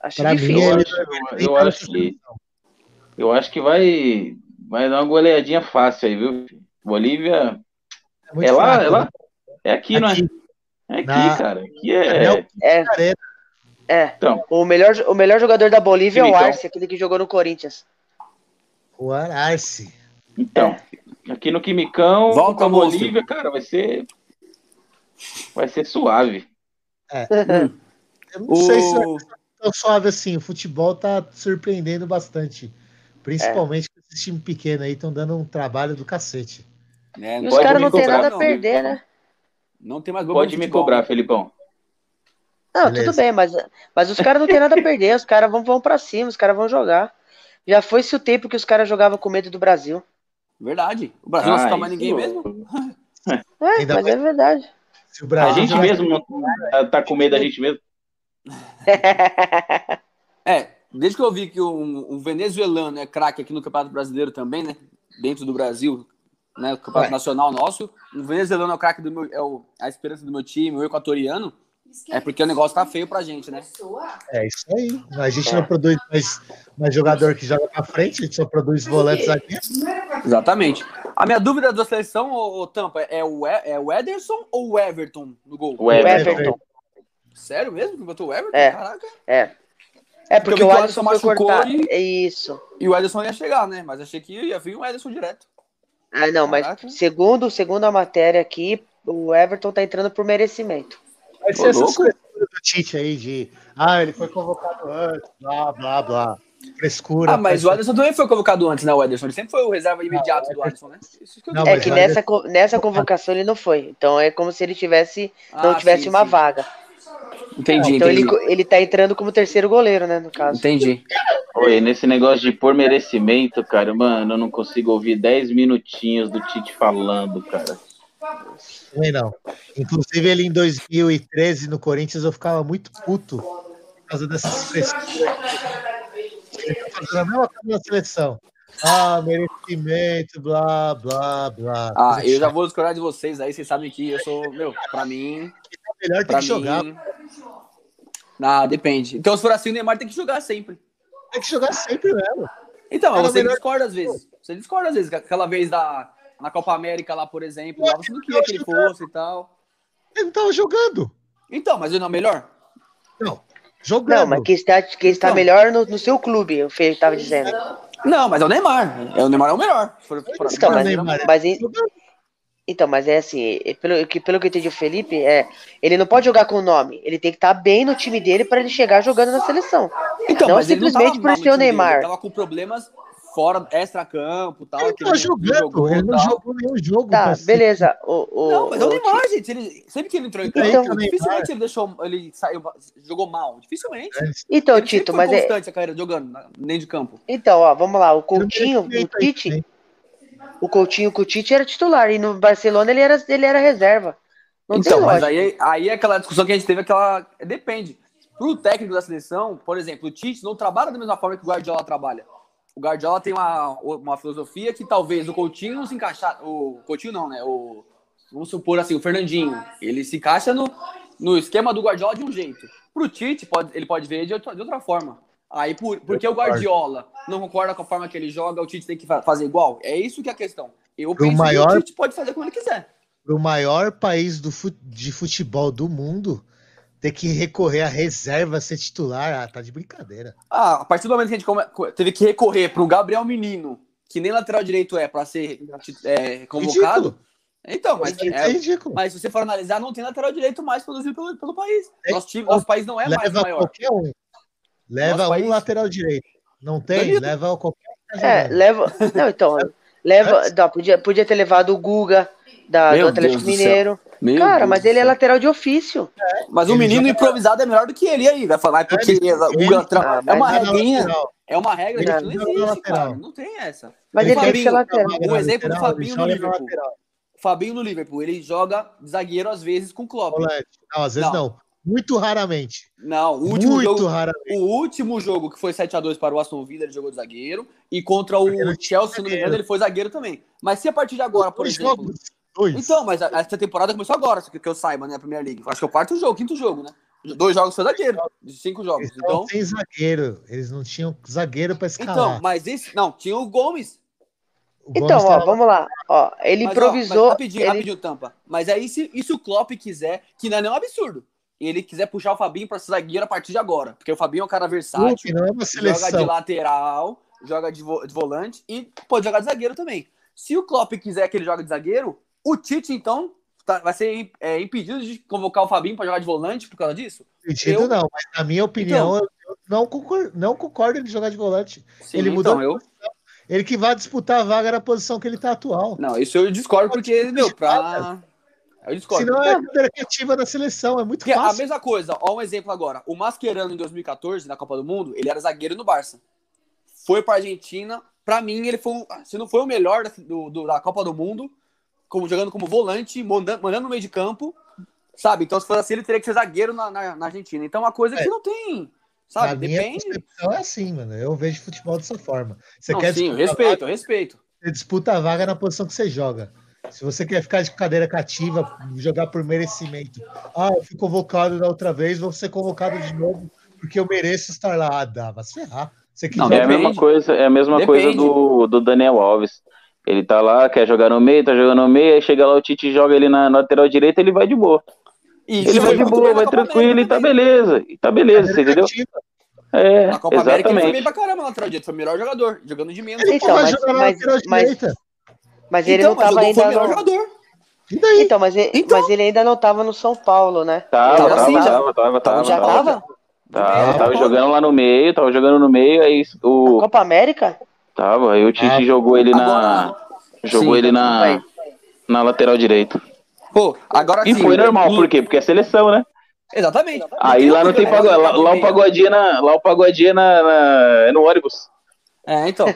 Speaker 4: acho
Speaker 1: Pra mim,
Speaker 4: difícil.
Speaker 2: Eu acho, eu acho que eu acho que vai vai dar uma goleadinha fácil aí, viu? Bolívia
Speaker 1: É,
Speaker 2: é lá,
Speaker 1: fraco,
Speaker 2: é lá?
Speaker 1: né?
Speaker 2: É aqui, não é?
Speaker 1: Aqui,
Speaker 2: É aqui,
Speaker 1: Na-
Speaker 2: cara. Aqui é.
Speaker 4: É,
Speaker 1: Arena.
Speaker 4: é.
Speaker 2: Então.
Speaker 4: O melhor, o melhor jogador da Bolívia é o
Speaker 2: Então.
Speaker 4: Arce, aquele que jogou no Corinthians.
Speaker 1: O Arce.
Speaker 2: Então, aqui no Quimicão,
Speaker 3: Volta,
Speaker 2: com a
Speaker 3: monstro.
Speaker 2: Bolívia, cara, vai ser. Vai ser suave.
Speaker 1: Eu não sei se é
Speaker 3: O...
Speaker 1: tão suave assim. O futebol tá surpreendendo bastante. Principalmente que esses times pequenos aí estão dando um trabalho do cacete.
Speaker 3: É,
Speaker 4: E os caras não tem
Speaker 2: cobrar,
Speaker 4: nada a
Speaker 3: não.
Speaker 4: perder, né?
Speaker 3: Não tem mais bobo
Speaker 2: Pode me
Speaker 3: futebol,
Speaker 2: cobrar,
Speaker 3: né?
Speaker 2: Felipão.
Speaker 4: Não,
Speaker 1: Beleza.
Speaker 4: tudo bem, mas, mas os caras não tem nada a perder, os caras vão, vão pra cima, os caras vão jogar. Já foi-se o tempo que os caras jogavam com medo do Brasil.
Speaker 3: Verdade. O Brasil não
Speaker 2: Ah,
Speaker 3: assusta mais ninguém mesmo.
Speaker 4: É,
Speaker 1: Ainda
Speaker 4: mas
Speaker 1: mais-
Speaker 4: é verdade.
Speaker 1: Se o
Speaker 2: A
Speaker 1: Brasil
Speaker 2: gente
Speaker 1: jogar-
Speaker 2: mesmo não tá com medo da gente mesmo.
Speaker 3: É, desde que eu vi que um, um venezuelano é craque aqui no Campeonato Brasileiro também, né? Dentro do Brasil, né? O Campeonato
Speaker 1: Ué.
Speaker 3: Nacional nosso. O venezuelano é o craque do meu. É o, a esperança do meu time, o equatoriano. É porque o negócio tá feio pra gente, né?
Speaker 1: É isso aí. A gente não produz mais, mais jogador que joga pra frente, a gente só produz volantes aqui.
Speaker 3: Exatamente. A minha dúvida da seleção, ô, ô, Tampa, é o, E- é o Ederson ou o Everton no gol?
Speaker 2: O Everton.
Speaker 4: Everton.
Speaker 3: Sério mesmo que botou o Everton?
Speaker 4: É.
Speaker 3: Caraca.
Speaker 4: É. É porque
Speaker 3: eu vi
Speaker 4: o
Speaker 3: que o
Speaker 4: Alisson
Speaker 3: Alisson
Speaker 4: foi
Speaker 3: machucou
Speaker 4: cortar.
Speaker 3: e-
Speaker 4: É isso.
Speaker 3: E o Ederson ia chegar, né? Mas achei que ia vir o Ederson direto.
Speaker 4: Ah, não, mas
Speaker 3: Caraca.
Speaker 4: segundo, segundo a matéria aqui, o Everton tá entrando por merecimento.
Speaker 1: Vai ser essas coisas do Tite aí de. Ah, ele foi convocado antes, blá, blá, blá. Frescura.
Speaker 3: Ah, mas o
Speaker 1: faz-
Speaker 3: Ederson também foi convocado antes, né? O Ederson. Ele sempre foi o reserva imediato do Alisson, né? Isso que eu
Speaker 1: Não,
Speaker 4: é
Speaker 1: mas
Speaker 4: que
Speaker 1: o
Speaker 4: nessa, nessa convocação ele não foi. Então é como se ele tivesse, não
Speaker 3: Ah,
Speaker 4: tivesse
Speaker 3: sim,
Speaker 4: uma
Speaker 3: sim.
Speaker 4: vaga.
Speaker 3: Entendi,
Speaker 4: Então ele,
Speaker 3: entendi.
Speaker 4: ele tá entrando como terceiro goleiro, né, no caso.
Speaker 3: Entendi.
Speaker 2: Oi, nesse negócio de por merecimento, cara, mano, eu não consigo ouvir 10 minutinhos do Tite falando, cara.
Speaker 1: Também não. Inclusive, ele em 2013 no Corinthians eu ficava muito puto por causa dessas frescuras. Ele tá fazendo a mesma coisa na seleção. Ah, merecimento, blá, blá, blá.
Speaker 3: Ah,
Speaker 1: Coisa
Speaker 3: eu já vou discordar de vocês aí, vocês sabem que eu sou, meu, pra mim,
Speaker 1: Melhor tem que jogar.
Speaker 3: mim... Ah, depende. Então, se for assim, o Neymar tem que jogar sempre.
Speaker 1: Tem que jogar sempre mesmo.
Speaker 3: Então,
Speaker 1: Era
Speaker 3: mas você
Speaker 1: melhor-
Speaker 3: discorda às vezes. Você discorda às vezes. Aquela vez da, na Copa América lá, por exemplo, lá você não queria que ele fosse e tal.
Speaker 1: Ele não tava jogando.
Speaker 3: Então, mas ele não é melhor?
Speaker 1: Não. Jogando.
Speaker 4: Não, mas quem está, quem está
Speaker 3: Então.
Speaker 4: melhor no, no seu clube, o Fê tava dizendo.
Speaker 3: Não, mas é o Neymar. É, o Neymar é o melhor.
Speaker 4: Então, mas,
Speaker 1: Neymar.
Speaker 4: mas, em-
Speaker 1: Jogando.
Speaker 4: então, mas é assim, é pelo, que, pelo que eu entendi o Felipe, é, ele não pode jogar com o nome, ele tem que estar bem no time dele para ele chegar jogando na seleção.
Speaker 3: Então,
Speaker 4: Não
Speaker 3: mas ele não
Speaker 4: simplesmente por ser o
Speaker 3: time dele,
Speaker 4: Neymar.
Speaker 3: Ele tava com problemas fora, extra-campo e tal.
Speaker 1: Ele tá jogando. Ele não
Speaker 3: tal.
Speaker 1: jogou nenhum jogo.
Speaker 4: Tá, beleza. O, o,
Speaker 3: Não, mas é o Neymar, gente. Ele, sempre que ele entrou em campo,
Speaker 4: Então-
Speaker 3: dificilmente ele deixou. Ele saiu, jogou mal. Dificilmente.
Speaker 4: Então,
Speaker 3: ele
Speaker 4: Tito,
Speaker 3: foi
Speaker 4: mas é.
Speaker 3: constante a carreira jogando dentro de campo.
Speaker 4: Então, ó, vamos lá. O Coutinho, o Tite, o Coutinho com o Tite era titular. E no Barcelona ele era, ele era reserva. Não
Speaker 3: então, mas aí, aí é aquela discussão que a gente teve, aquela. Depende. Pro técnico da seleção, por exemplo, o Tite não trabalha da mesma forma que o Guardiola trabalha. O Guardiola tem uma, uma filosofia que talvez o Coutinho não se encaixar. O Coutinho não, né? O, vamos supor assim, o Fernandinho. Ele se encaixa no, no esquema do Guardiola de um jeito. Pro Tite, pode, ele pode ver de outra, de outra forma. Aí, por, porque o Guardiola não concorda com a forma que ele joga, o Tite tem que fa- fazer igual? É isso que é a questão. Eu
Speaker 1: Pro
Speaker 3: penso
Speaker 1: maior-
Speaker 3: que o Tite pode fazer como ele quiser.
Speaker 1: Pro maior país do de futebol do mundo, ter que recorrer à reserva ser titular, ah, tá de brincadeira.
Speaker 3: Ah, a partir do momento que a gente come- co- teve que recorrer para o Gabriel Menino, que nem lateral direito é, para ser é, convocado.
Speaker 1: Ridículo.
Speaker 3: Então, mas, é-
Speaker 1: é ridículo.
Speaker 3: mas se você for analisar, não tem lateral direito mais produzido pelo, pelo país.
Speaker 1: É,
Speaker 3: nosso, time, nosso país não é mais
Speaker 1: Leva
Speaker 3: maior.
Speaker 1: qualquer um. Leva
Speaker 3: Nosso
Speaker 1: um
Speaker 3: país-
Speaker 1: lateral direito. Não tem?
Speaker 3: Danilo.
Speaker 1: Leva qualquer um. tá
Speaker 4: É, leva. Não, então. Leva. Não, podia, podia ter levado o Guga da,
Speaker 3: Meu
Speaker 4: do Atlético
Speaker 3: Deus do.
Speaker 4: Mineiro.
Speaker 3: Meu
Speaker 4: Cara,
Speaker 3: Deus
Speaker 4: mas ele é lateral de ofício.
Speaker 3: Mas o
Speaker 1: Ele
Speaker 3: menino
Speaker 1: joga-
Speaker 3: improvisado é melhor do que ele aí. Vai falar, é porque
Speaker 1: Ele-
Speaker 3: o
Speaker 1: ele-
Speaker 4: Ah,
Speaker 3: é uma regrinha. É uma regra que não existe, cara. Não tem essa.
Speaker 4: Mas ele tem que
Speaker 3: Fabinho-
Speaker 4: ser lateral.
Speaker 3: O exemplo do Fabinho no Liverpool. Fabinho no Liverpool, ele joga de zagueiro às vezes com o Klopp.
Speaker 1: Não, às vezes
Speaker 3: Não.
Speaker 1: não. Muito raramente.
Speaker 3: Não, o último
Speaker 1: Muito
Speaker 3: jogo,
Speaker 1: raramente.
Speaker 3: O último jogo que foi 7x2 para o Aston Villa, ele jogou de zagueiro. E contra o Chelsea, se não me engano, ele foi zagueiro também. Mas se a partir de agora, por
Speaker 1: Dois
Speaker 3: exemplo.
Speaker 1: jogos. Dois.
Speaker 3: Então, mas essa temporada começou agora, que que eu saiba, né? A Premier League. Acho que é o quarto jogo, quinto jogo, né? Dois jogos foi zagueiro, de cinco jogos.
Speaker 1: Eles
Speaker 3: Então,
Speaker 1: não tem zagueiro. Eles não tinham zagueiro pra escalar.
Speaker 3: então, mas esse. Não, tinha o Gomes.
Speaker 1: O Gomes
Speaker 4: Então, ó,
Speaker 1: tava-
Speaker 4: vamos lá. Ó, ele
Speaker 3: Mas, ó,
Speaker 4: improvisou.
Speaker 3: mas rapidinho,
Speaker 4: ele-
Speaker 3: rapidinho, tampa. Mas aí, se, e se o Klopp quiser, que não é nenhum absurdo, ele quiser puxar o Fabinho pra ser zagueiro a partir de agora. Porque o Fabinho é um cara versátil,
Speaker 1: não é uma
Speaker 3: joga de
Speaker 1: seleção.
Speaker 3: lateral, joga de, vo- de volante e pode jogar de zagueiro também. Se o Klopp quiser que ele jogue de zagueiro, o Tite, então, tá- vai ser é, impedido de convocar o Fabinho pra jogar de volante por causa disso?
Speaker 1: sentido
Speaker 3: eu-
Speaker 1: não, mas na minha opinião, eu eu não concordo, não concordo ele jogar de volante.
Speaker 3: Sim,
Speaker 1: Ele mudou
Speaker 3: então, eu.
Speaker 1: Ele que vai disputar a vaga na posição que ele tá atual.
Speaker 3: Não, isso eu discordo, porque, meu, pra. Eu discordo.
Speaker 1: Senão é a cadeira cativa da seleção, é muito
Speaker 3: Porque a
Speaker 1: fácil.
Speaker 3: mesma coisa, ó, um exemplo agora. O Mascherano em 2014, na Copa do Mundo, ele era zagueiro no Barça. Foi pra Argentina. Pra mim, ele foi, se não foi o melhor da, do- da Copa do Mundo, como, jogando como volante, mandando, mandando no meio de campo, sabe? Então, se fosse assim, ele teria que ser zagueiro na, na, na Argentina. Então, é uma coisa que não tem, sabe?
Speaker 1: Na minha
Speaker 3: Depende.
Speaker 1: concepção é assim, mano. Eu vejo futebol dessa forma. Você
Speaker 3: Não,
Speaker 1: quer
Speaker 3: sim, respeito, eu respeito.
Speaker 1: Você disputa a vaga na posição que você joga. Se você quer ficar de cadeira cativa, jogar por merecimento. Ah, eu fui convocado da outra vez, vou ser convocado de novo porque eu mereço estar lá. Ah, dá, vai se ferrar. Você
Speaker 3: Não,
Speaker 1: joga-
Speaker 2: É a mesma coisa, é a mesma
Speaker 3: Depende.
Speaker 2: coisa do, do Daniel Alves. Ele tá lá, quer jogar no meio, tá jogando no meio, aí chega lá o Tite joga ele na, na lateral direita, ele vai de boa.
Speaker 3: E
Speaker 2: Ele
Speaker 3: isso
Speaker 2: vai
Speaker 3: foi
Speaker 2: de boa, vai tranquilo
Speaker 3: América
Speaker 2: e tá
Speaker 3: também.
Speaker 2: beleza. E tá beleza, você
Speaker 1: cadeira
Speaker 2: entendeu? É,
Speaker 3: Na Copa América ele foi bem
Speaker 2: exatamente.
Speaker 3: pra caramba na lateral direita. Foi o melhor jogador, jogando de menos.
Speaker 1: Ele
Speaker 4: Então, mas-
Speaker 1: jogar
Speaker 4: mas-
Speaker 1: lateral
Speaker 4: mas-
Speaker 1: direita.
Speaker 4: Mas ele
Speaker 3: então,
Speaker 4: não tava
Speaker 3: foi o
Speaker 4: ainda
Speaker 3: melhor
Speaker 4: no...
Speaker 3: jogador.
Speaker 1: E daí?
Speaker 4: Então, mas ele,
Speaker 3: Então.
Speaker 4: mas ele ainda não tava no São Paulo, né?
Speaker 2: Tava,
Speaker 3: Tava
Speaker 2: tava,
Speaker 3: assim, já.
Speaker 2: tava, tava, tava,
Speaker 4: Já
Speaker 2: tava.
Speaker 4: tava?
Speaker 2: Tava,
Speaker 3: É,
Speaker 2: tava jogando lá no meio, tava jogando no meio, aí o.
Speaker 4: Copa América?
Speaker 2: Tava, aí o Tite
Speaker 1: Ah.
Speaker 2: jogou ele na.
Speaker 3: Agora-
Speaker 2: Jogou
Speaker 3: Sim.
Speaker 2: ele na,
Speaker 4: Vai.
Speaker 2: na lateral direita.
Speaker 3: Pô, agora
Speaker 2: E
Speaker 3: sim,
Speaker 2: foi normal, por quê? Porque é seleção, né?
Speaker 3: Exatamente.
Speaker 2: Aí lá não tem pagode. Lá, lá o pagodinho é na, lá o pagodinho é na, na- é no ônibus.
Speaker 3: É, então.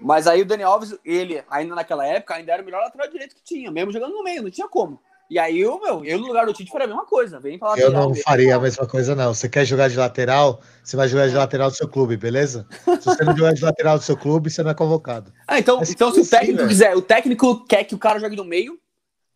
Speaker 3: Mas aí o Dani Alves, ele, ainda naquela época, ainda era o melhor lateral direito que tinha, mesmo jogando no meio, não tinha como. E aí, eu, meu, eu no lugar do Tite faria a mesma coisa. Vem pra
Speaker 1: Eu não faria a mesma coisa, não. Você quer jogar de lateral, você vai jogar de lateral do seu clube, beleza? Se você não jogar de lateral do seu clube, você não é convocado.
Speaker 3: Ah, então,
Speaker 1: Mas
Speaker 3: então se o
Speaker 1: assim,
Speaker 3: técnico
Speaker 1: velho.
Speaker 3: quiser, o técnico quer que o cara jogue no meio,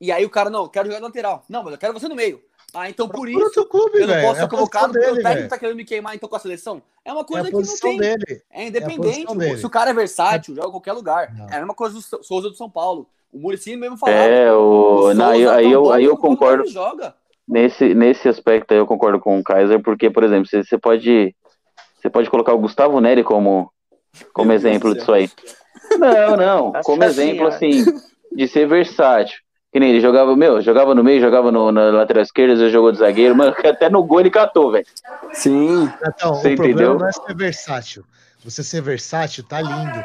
Speaker 3: e aí o cara, não, eu quero jogar de lateral. Não, mas eu quero você no meio. Ah, então por
Speaker 1: Procura o
Speaker 3: isso
Speaker 1: seu clube,
Speaker 3: eu não
Speaker 1: velho.
Speaker 3: posso
Speaker 1: É
Speaker 3: ser convocado
Speaker 1: posição
Speaker 3: porque o técnico
Speaker 1: velho.
Speaker 3: tá querendo me queimar então com a seleção. É uma
Speaker 1: É
Speaker 3: coisa
Speaker 1: a
Speaker 3: que não tem.
Speaker 1: dele.
Speaker 3: É independente.
Speaker 1: dele.
Speaker 3: se o cara é versátil, joga em qualquer lugar.
Speaker 1: Não.
Speaker 3: É a mesma coisa do Sou- Souza do São Paulo. O Muricy mesmo falava.
Speaker 2: É, o. Não, aí, eu, aí eu concordo.
Speaker 3: ele joga.
Speaker 2: Nesse, nesse aspecto aí eu concordo com o Kaiser, porque, por exemplo, você, você pode. Você pode colocar o Gustavo Neri como, como
Speaker 3: Meu
Speaker 2: exemplo disso aí. Não, não.
Speaker 4: Nossa
Speaker 2: Como exemplo,
Speaker 4: Senhora.
Speaker 2: assim, de ser versátil. Que nem ele jogava, meu, jogava no meio, jogava no, na lateral esquerda, já jogou de zagueiro, mano, até no gol ele catou, velho.
Speaker 3: Sim.
Speaker 1: Então,
Speaker 2: Você
Speaker 1: o problema
Speaker 2: entendeu?
Speaker 1: não é ser versátil. Você ser versátil tá lindo.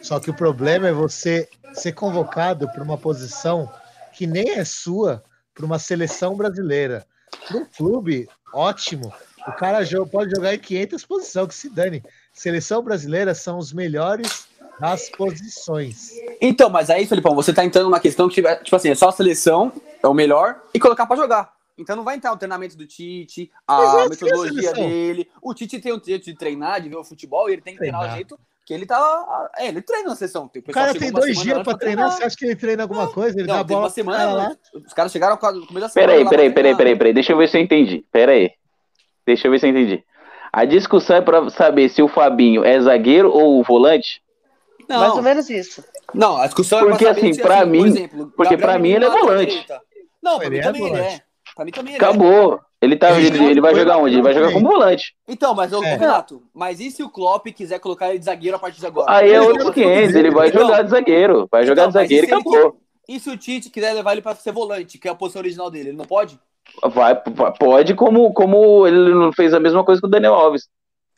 Speaker 1: Só que o problema é você ser convocado para uma posição que nem é sua para uma seleção brasileira. Para um clube, ótimo. O cara pode jogar em 500 posições, que se dane. Seleção brasileira são os melhores das posições.
Speaker 3: Então, mas aí, Felipão, você tá entrando numa questão que, tipo assim, é só a seleção, é o melhor, e colocar pra jogar. Então não vai entrar o treinamento do Tite, a
Speaker 1: é a
Speaker 3: metodologia dele. O Tite tem um jeito de treinar, de ver o futebol, e ele tem que treinar,
Speaker 1: Treinar.
Speaker 3: o jeito que ele tá. É, ele treina na seleção. O
Speaker 1: O cara tem dois dias para treinar. Você acha que ele treina alguma coisa? Ele dá
Speaker 3: Não,
Speaker 1: a
Speaker 3: tem
Speaker 1: bola
Speaker 3: uma
Speaker 1: pro cara
Speaker 3: semana.
Speaker 1: lá.
Speaker 3: Os caras chegaram no começo da semana.
Speaker 2: Peraí, peraí,
Speaker 3: pra
Speaker 2: peraí, peraí, peraí, deixa eu ver se eu entendi. Peraí. Deixa eu ver se eu entendi. A discussão é pra saber se o Fabinho é zagueiro ou volante?
Speaker 4: Mais ou
Speaker 3: Não,
Speaker 4: menos isso.
Speaker 3: não, a discussão
Speaker 2: Porque,
Speaker 3: é pra saber
Speaker 2: assim,
Speaker 3: se,
Speaker 2: pra
Speaker 3: por
Speaker 2: mim-
Speaker 3: exemplo,
Speaker 2: porque
Speaker 3: Gabriel
Speaker 2: pra mim ele é volante.
Speaker 3: Não, pra mim
Speaker 1: é
Speaker 3: também ele é. Pra mim também ele é.
Speaker 2: Acabou. Ele, tá,
Speaker 1: Ele
Speaker 2: ele, vai jogar onde? Ele vai jogar como volante.
Speaker 3: Então, mas, ô,
Speaker 1: É.
Speaker 3: Renato, mas e se o Klopp quiser colocar ele de zagueiro a partir de agora?
Speaker 2: Aí é outro
Speaker 1: joga
Speaker 2: 500, ele vai
Speaker 3: Então,
Speaker 2: jogar de zagueiro. Vai jogar
Speaker 3: então,
Speaker 2: de zagueiro e acabou.
Speaker 3: E se o Tite quiser levar ele pra ser volante, que é a posição original dele, ele não pode?
Speaker 2: Vai, pode, como, como ele não fez a mesma coisa com o Daniel Alves.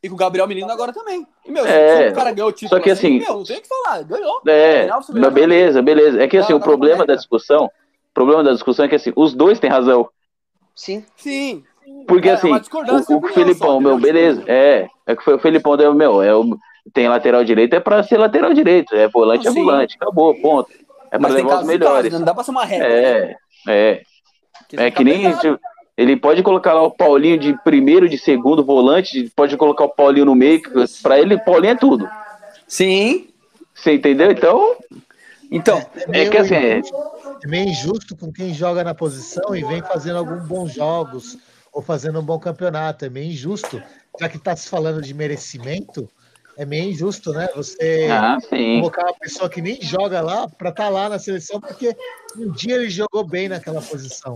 Speaker 3: E com o Gabriel Menino agora também. E, meu,
Speaker 2: É,
Speaker 3: se o cara ganhou o título
Speaker 2: só que assim-
Speaker 3: meu, não tem o que falar, ganhou.
Speaker 2: É,
Speaker 3: Daniel
Speaker 2: mas beleza, beleza. É que assim,
Speaker 3: Da-
Speaker 2: o problema da discussão, o problema da discussão é que assim, os dois têm razão.
Speaker 4: Sim.
Speaker 3: Sim.
Speaker 2: Porque
Speaker 3: É,
Speaker 2: assim,
Speaker 3: uma discordância
Speaker 2: o, o Felipão, meu, beleza, é. É que foi o Felipão deu, meu, é o, tem lateral direito, é pra ser lateral direito. É volante, é
Speaker 3: sim.
Speaker 2: volante. Acabou, ponto. É pra
Speaker 3: Mas
Speaker 2: levar os
Speaker 3: casos
Speaker 2: melhores.
Speaker 3: casos, né? Não dá pra ser uma regra. né?
Speaker 2: É, é.
Speaker 3: Porque
Speaker 2: É
Speaker 3: fica
Speaker 2: que nem. tipo, ele pode colocar lá o Paulinho de primeiro, de segundo volante, pode colocar o Paulinho no meio, pra ele, Paulinho é tudo.
Speaker 3: Sim.
Speaker 2: Você entendeu? Então,
Speaker 3: Então,
Speaker 2: é que assim, é,
Speaker 1: meio injusto com quem joga na posição e vem fazendo alguns bons jogos ou fazendo um bom campeonato. É meio injusto. Já que está se falando de merecimento, é meio injusto, né? Você
Speaker 2: Ah,
Speaker 1: colocar uma pessoa que nem joga lá para estar lá na seleção, porque um dia ele jogou bem naquela posição.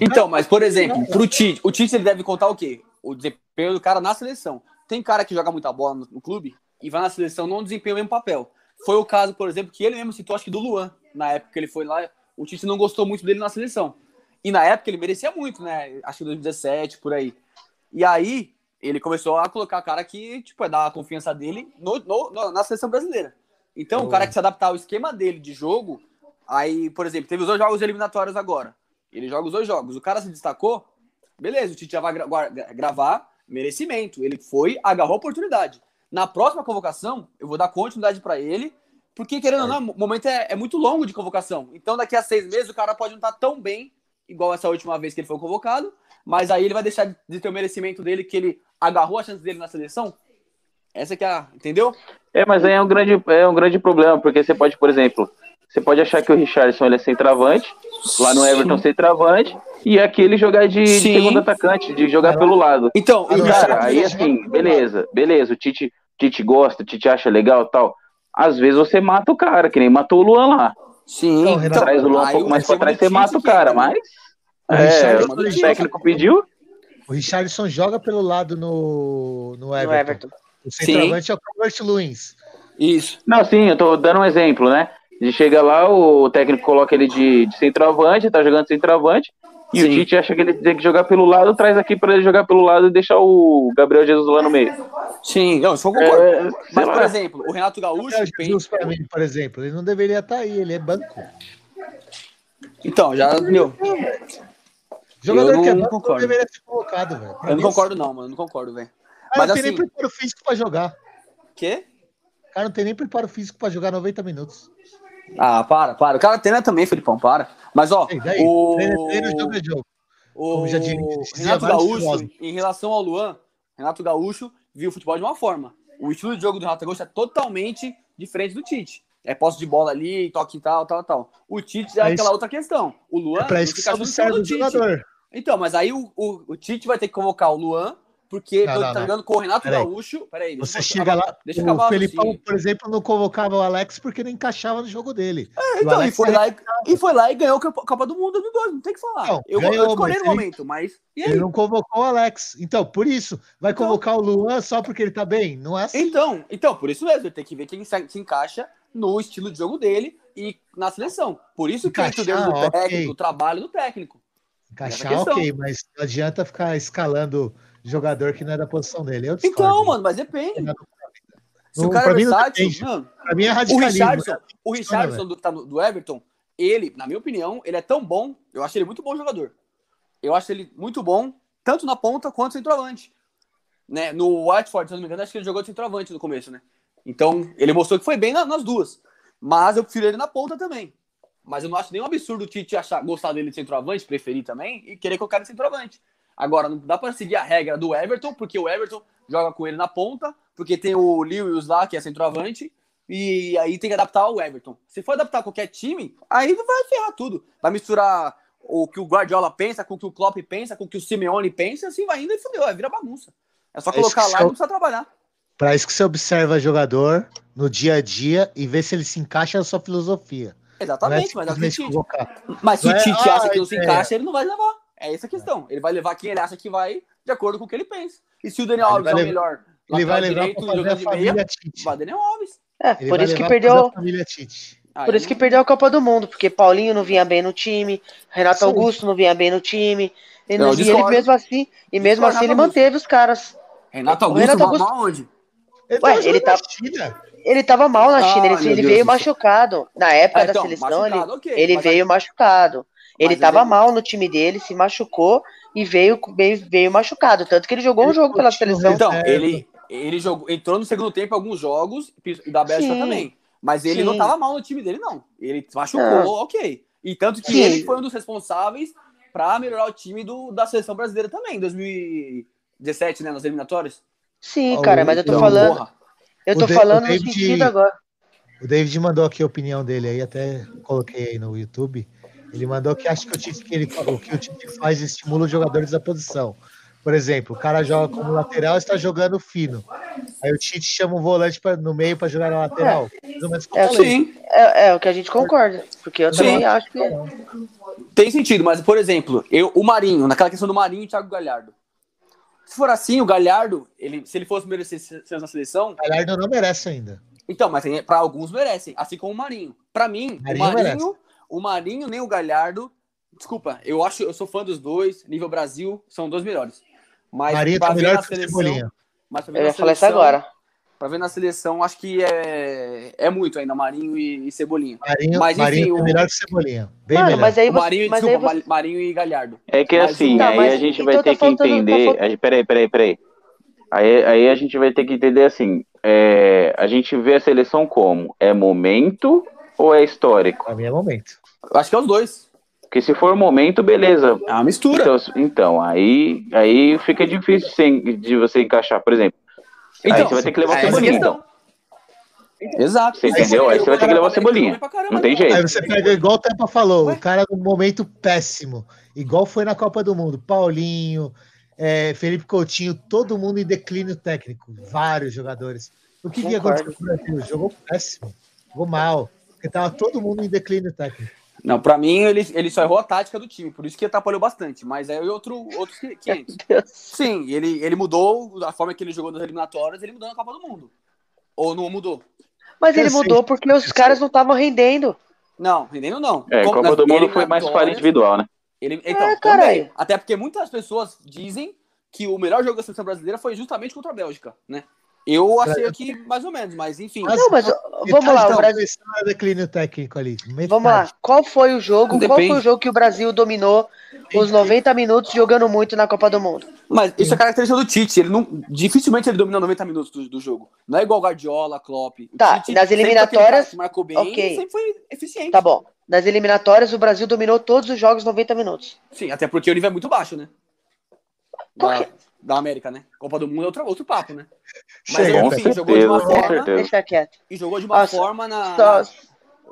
Speaker 3: Então, mas por exemplo, pro Tite, o Tite ele deve contar o quê? O desempenho do cara na seleção. Tem cara que joga muita bola no, no clube e vai na seleção não desempenha o mesmo papel. Foi o caso, por exemplo, que ele mesmo citou, acho que do Luan, na época que ele foi lá, o Tite não gostou muito dele na seleção. E na época ele merecia muito, né? Acho que 2017, por aí. E aí, ele começou a colocar cara que, tipo, é dar a confiança dele no, no- na seleção brasileira. Então, o cara que se adaptar ao esquema dele de jogo, aí, por exemplo, teve os dois jogos eliminatórios agora. Ele joga os dois jogos. O cara se destacou, beleza, o Tite já vai gra- guar- gravar merecimento. Ele foi, agarrou a oportunidade. Na próxima convocação, eu vou dar continuidade pra ele, porque, querendo ou não, o momento é, é muito longo de convocação. Então, daqui a seis meses, o cara pode não estar tão bem, igual essa última vez que ele foi convocado, mas aí ele vai deixar de ter o merecimento dele, que ele agarrou a chance dele na seleção. Essa que é a. Entendeu?
Speaker 2: É, mas aí é um grande, é um grande problema, porque você pode, por exemplo, você pode achar que o Richardson ele é centroavante, lá no Everton centroavante, e aqui ele jogar de, de
Speaker 3: Sim.
Speaker 2: segundo atacante, de jogar pelo lado.
Speaker 3: Então, e
Speaker 2: Cara, aí assim, beleza, beleza, o Tite, Tite gosta, o Tite acha legal e tal. Às vezes você mata o cara, que nem matou o Luan lá.
Speaker 3: Sim,
Speaker 1: Então, Renato,
Speaker 2: Traz o Luan um pouco mais pra trás, você mata o cara, mas.
Speaker 1: O
Speaker 2: É,
Speaker 1: Richarlison
Speaker 2: o técnico pediu.
Speaker 1: O Richardson joga pelo lado no, no Everton.
Speaker 4: No Everton.
Speaker 1: O centroavante é o Calvert Lewins.
Speaker 3: Isso.
Speaker 2: Não, sim, eu tô dando um exemplo, né? Ele chega lá, o técnico coloca ele de, de centroavante, tá jogando centroavante, e o
Speaker 3: Sim.
Speaker 2: Tite acha que ele tem que jogar pelo lado, traz aqui pra ele jogar pelo lado e deixar o Gabriel Jesus lá no meio.
Speaker 3: Sim, não, isso eu concordo.
Speaker 2: É,
Speaker 3: Mas, por
Speaker 2: lá.
Speaker 3: exemplo, o Renato Gaúcho.
Speaker 1: O
Speaker 3: tem-
Speaker 1: Jesus, mim, por exemplo, ele não deveria estar aí, ele é banco.
Speaker 3: Então, já, meu,
Speaker 1: Jogador
Speaker 3: não
Speaker 1: que é banco
Speaker 3: concordo.
Speaker 1: deveria ser colocado, velho.
Speaker 3: Eu não concordo, não, mano. Não concordo, velho.
Speaker 1: O
Speaker 3: Mas
Speaker 1: não tem
Speaker 3: assim,
Speaker 1: nem preparo físico pra jogar.
Speaker 3: quê?
Speaker 1: O cara não tem nem preparo físico pra jogar 90 minutos.
Speaker 3: Ah, para, para. O cara treina também, Felipão, para. Mas, ó,
Speaker 1: daí?
Speaker 3: o, o Renato Gaúcho, em relação ao Luan, Renato Gaúcho viu o futebol de uma forma. O estilo de jogo do Renato Gaúcho é totalmente diferente do Tite. É posse de bola ali, toque e tal, tal, tal. O Tite é
Speaker 1: É
Speaker 3: aquela
Speaker 1: isso.
Speaker 3: outra questão. O Luan
Speaker 1: É pra isso que
Speaker 3: fica do Tite.
Speaker 1: jogador.
Speaker 3: Então, mas aí o, o, o Tite vai ter que convocar o Luan, porque
Speaker 1: Não,
Speaker 3: tá
Speaker 1: não, não.
Speaker 3: jogando com o Renato
Speaker 1: Peraí.
Speaker 3: Gaúcho. Peraí,
Speaker 1: Você
Speaker 3: eu-
Speaker 1: chega lá,
Speaker 3: deixa
Speaker 1: o Felipão,
Speaker 3: raciocínio.
Speaker 1: por exemplo, não convocava o Alex porque não encaixava no jogo dele. O
Speaker 3: Então, e foi,
Speaker 1: é-
Speaker 3: lá e, e foi lá e ganhou a Copa do Mundo do dois, não tem que falar.
Speaker 1: Não,
Speaker 3: eu,
Speaker 1: ganhou,
Speaker 3: eu
Speaker 1: mas
Speaker 3: no momento, mas.
Speaker 1: Ele não convocou o Alex. Então, por isso, vai
Speaker 3: Então-
Speaker 1: convocar o Luan só porque ele tá bem? Não é assim.
Speaker 3: Então, então, por isso mesmo, ele tem que ver quem se, se encaixa no estilo de jogo dele e na seleção. Por isso que o dedo do
Speaker 1: Encaixar,
Speaker 3: técnico, o trabalho do técnico.
Speaker 1: Encaixar,
Speaker 3: Essa questão.
Speaker 1: ok, mas não adianta ficar escalando jogador que não é da posição dele. Eu discordo.
Speaker 3: Então, mano, mas depende. Se o cara é
Speaker 1: mim
Speaker 3: versátil,
Speaker 1: depende.
Speaker 3: mano,
Speaker 1: Pra mim é
Speaker 3: o
Speaker 1: radicalismo.
Speaker 3: Richardson,
Speaker 1: né?
Speaker 3: o Richardson do, que tá no- do Everton, ele, na minha opinião, ele é tão bom, eu acho ele muito bom jogador. Eu acho ele muito bom, tanto na ponta quanto centroavante. Né? No Watford, se não me engano, acho que ele jogou de centroavante no começo, né? Então, ele mostrou que foi bem na- nas duas. Mas eu prefiro ele na ponta também. Mas eu não acho nenhum absurdo o Tite achar, gostar dele de centroavante, preferir também, e querer colocar ele de centroavante. Agora, não dá pra seguir a regra do Everton, porque o Everton joga com ele na ponta, porque tem o Lewis lá, que é centroavante, e aí tem que adaptar ao Everton. Se for adaptar qualquer time, aí vai ferrar tudo. Vai misturar o que o Guardiola pensa com o que o Klopp pensa, com o que o Simeone pensa, assim vai indo e fudeu, vira bagunça. É só
Speaker 1: É
Speaker 3: colocar lá e não precisa trabalhar.
Speaker 1: Pra isso que você observa jogador no dia a dia e vê se ele se encaixa na sua filosofia.
Speaker 3: Exatamente,
Speaker 1: é
Speaker 3: mas é o o. Mas se o
Speaker 1: é,
Speaker 3: Tite
Speaker 1: ah,
Speaker 3: acha que não se
Speaker 1: é.
Speaker 3: encaixa, ele não vai levar. É essa a questão. Ele vai levar quem ele acha que vai, de acordo com o que ele pensa. E se o Daniel
Speaker 1: Ele
Speaker 3: Alves é o
Speaker 1: levar-
Speaker 3: melhor
Speaker 1: Ele vai levar
Speaker 3: direito
Speaker 1: pra fazer a
Speaker 3: de meia,
Speaker 1: família Tite.
Speaker 3: vai Daniel Alves.
Speaker 4: É,
Speaker 1: Ele
Speaker 4: por isso que perdeu.
Speaker 1: a família Tite.
Speaker 3: Aí
Speaker 4: Por isso que perdeu a Copa do Mundo, porque Paulinho não vinha bem no time, Renato
Speaker 1: aí.
Speaker 4: Augusto não vinha bem no time. E,
Speaker 3: Não,
Speaker 4: e ele mesmo assim, e mesmo
Speaker 3: Discordo,
Speaker 4: assim ele manteve os caras.
Speaker 3: Renato Augusto,
Speaker 4: Renato
Speaker 3: mal-
Speaker 4: Augusto-
Speaker 3: mal onde?
Speaker 1: Ele
Speaker 4: Ué, ele tá-
Speaker 1: na China.
Speaker 4: Ele tava mal na
Speaker 3: Ah,
Speaker 4: China, ele,
Speaker 3: meu
Speaker 4: ele
Speaker 3: Deus
Speaker 4: veio machucado. Na época
Speaker 3: Ah,
Speaker 4: da
Speaker 3: então,
Speaker 4: seleção,
Speaker 3: machucado,
Speaker 4: ele,
Speaker 3: ok,
Speaker 4: ele veio machucado. Ele
Speaker 3: Mas
Speaker 4: tava
Speaker 3: ele-
Speaker 4: mal no time dele, se machucou e veio, veio, veio machucado. Tanto que ele jogou um
Speaker 1: Ele
Speaker 4: jogo pela
Speaker 1: continua
Speaker 4: seleção.
Speaker 3: Então, ele, ele jogou, entrou no segundo tempo em alguns jogos, e da Bélgica também. Mas ele não
Speaker 4: Sim.
Speaker 3: tava mal no time dele, não. Ele machucou,
Speaker 4: Não.
Speaker 3: ok. E tanto que
Speaker 4: Sim.
Speaker 3: ele foi um dos responsáveis pra melhorar o time do, da seleção brasileira também, em 2017, né, nas eliminatórias.
Speaker 4: Sim, cara,
Speaker 1: o-
Speaker 4: mas eu tô
Speaker 1: não,
Speaker 4: falando.
Speaker 3: Porra.
Speaker 4: Eu
Speaker 1: O
Speaker 4: tô
Speaker 1: Da-
Speaker 4: falando
Speaker 1: o
Speaker 4: no
Speaker 1: David-
Speaker 4: sentido agora.
Speaker 1: O David mandou aqui a opinião dele aí, até coloquei aí no YouTube. Ele mandou que acha que o Tite, que ele, o que o Tite faz estimula os jogadores da posição. Por exemplo, o cara joga como lateral e está jogando fino. Aí o Tite chama um volante pra, no meio para jogar na lateral.
Speaker 4: É,
Speaker 1: falei.
Speaker 3: Sim,
Speaker 4: É, é o que a gente concorda. Porque eu
Speaker 3: Sim.
Speaker 4: também acho que.
Speaker 3: tem sentido, mas, por exemplo, eu, o Marinho, naquela questão do Marinho e Thiago Galhardo. Se for assim, o Galhardo, ele, se ele fosse merecer na seleção,
Speaker 1: O Galhardo não merece ainda.
Speaker 3: então, mas para alguns merecem, assim como o Marinho. Para mim,
Speaker 1: Marinho
Speaker 3: o
Speaker 1: merece.
Speaker 3: Marinho, o Marinho nem o Galhardo, desculpa, eu acho, eu sou fã dos dois, nível Brasil, são dois melhores. Mas
Speaker 1: Marinho
Speaker 3: pra
Speaker 1: tá
Speaker 3: ver
Speaker 1: melhor
Speaker 3: na
Speaker 1: que o
Speaker 3: seleção,
Speaker 1: Cebolinha.
Speaker 3: mas pra ver
Speaker 4: Eu
Speaker 3: na
Speaker 4: ia falar isso
Speaker 3: seleção-
Speaker 4: agora.
Speaker 3: Pra ver na seleção, acho que é, é muito ainda, Marinho e, e Cebolinha.
Speaker 1: Marinho,
Speaker 3: Mas, enfim,
Speaker 1: Marinho é
Speaker 3: o-
Speaker 1: melhor que Cebolinha. Bem
Speaker 4: Mano,
Speaker 1: melhor.
Speaker 4: mas aí você.
Speaker 3: Marinho,
Speaker 4: mas aí
Speaker 3: desculpa,
Speaker 4: você-
Speaker 3: Ma- Marinho e Galhardo.
Speaker 2: É que
Speaker 3: Mas
Speaker 2: assim,
Speaker 4: Tá,
Speaker 2: aí a gente
Speaker 4: então
Speaker 2: vai
Speaker 4: tá
Speaker 2: ter que
Speaker 4: faltando- tá
Speaker 2: entender.
Speaker 4: faltando-
Speaker 2: a gente- Peraí, peraí, peraí. Aí, aí a gente vai ter que entender assim: é, a gente vê a seleção como? É momento ou é histórico?
Speaker 1: Pra mim é momento.
Speaker 3: Acho que é os dois.
Speaker 2: Porque se for momento, beleza.
Speaker 3: É uma mistura.
Speaker 2: Então, então, aí, aí fica difícil sem- de você encaixar, por exemplo. aí
Speaker 3: Então,
Speaker 2: você vai ter que levar o
Speaker 3: é a
Speaker 2: Cebolinha, então.
Speaker 3: Exato.
Speaker 2: Você entendeu? Aí você vai ter que levar o Cebolinha.
Speaker 3: Caramba,
Speaker 2: Não tem jeito.
Speaker 1: Aí você pega igual o Tampa falou,
Speaker 3: Ué?
Speaker 1: o cara num momento péssimo, igual foi na Copa do Mundo. Paulinho, é, Felipe Coutinho, todo mundo em declínio técnico, vários jogadores. O que, que
Speaker 4: Concordo.
Speaker 1: aconteceu com o Brasil? Jogou péssimo, jogou mal, porque tava todo mundo em declínio técnico.
Speaker 3: Não, pra mim ele, ele só errou a tática do time, por isso que atrapalhou bastante. Mas aí outro, outros 500. Sim, ele, ele mudou a forma que ele jogou nas eliminatórias, ele mudou na Copa do Mundo. Ou não mudou?
Speaker 4: Mas ele
Speaker 1: Eu sei.
Speaker 4: mudou porque os caras não estavam rendendo.
Speaker 3: Não, rendendo não.
Speaker 2: É,
Speaker 3: Como
Speaker 2: Copa do Mundo foi mais falha
Speaker 3: eliminatórias,
Speaker 2: individual, né?
Speaker 3: Ele, então,
Speaker 4: É,
Speaker 3: também.
Speaker 4: caralho.
Speaker 3: Até porque muitas pessoas dizem que o melhor jogo da seleção brasileira foi justamente contra a Bélgica, né? Eu achei aqui mais ou menos, mas enfim.
Speaker 1: Mas-
Speaker 4: Não, mas vamos lá, o Brasil.
Speaker 1: declínio técnico ali. metade.
Speaker 4: Vamos lá. Qual foi o jogo? Qual
Speaker 3: Depende.
Speaker 4: foi o jogo que o Brasil dominou os 90 minutos jogando muito na Copa do Mundo?
Speaker 3: Mas isso é característica do Tite. Ele não, dificilmente ele domina 90 minutos do, do jogo. Não é igual Guardiola, Klopp. O
Speaker 4: Tá,
Speaker 3: Tite
Speaker 4: nas eliminatórias,
Speaker 3: marcou bem
Speaker 4: ok.
Speaker 3: e sempre foi eficiente.
Speaker 4: Tá bom. Nas eliminatórias, o Brasil dominou todos os jogos 90 minutos.
Speaker 3: Sim, até porque o nível é muito baixo, né?
Speaker 4: Por
Speaker 3: Da,
Speaker 4: quê?
Speaker 3: Da América, né? Copa do Mundo é outro, outro papo, né? Mas
Speaker 1: Chega,
Speaker 3: enfim,
Speaker 2: com
Speaker 3: jogou de uma
Speaker 2: certeza,
Speaker 3: forma
Speaker 2: certeza.
Speaker 4: Deixa quieto.
Speaker 3: e jogou de uma
Speaker 4: Nossa,
Speaker 3: forma na.
Speaker 4: Só,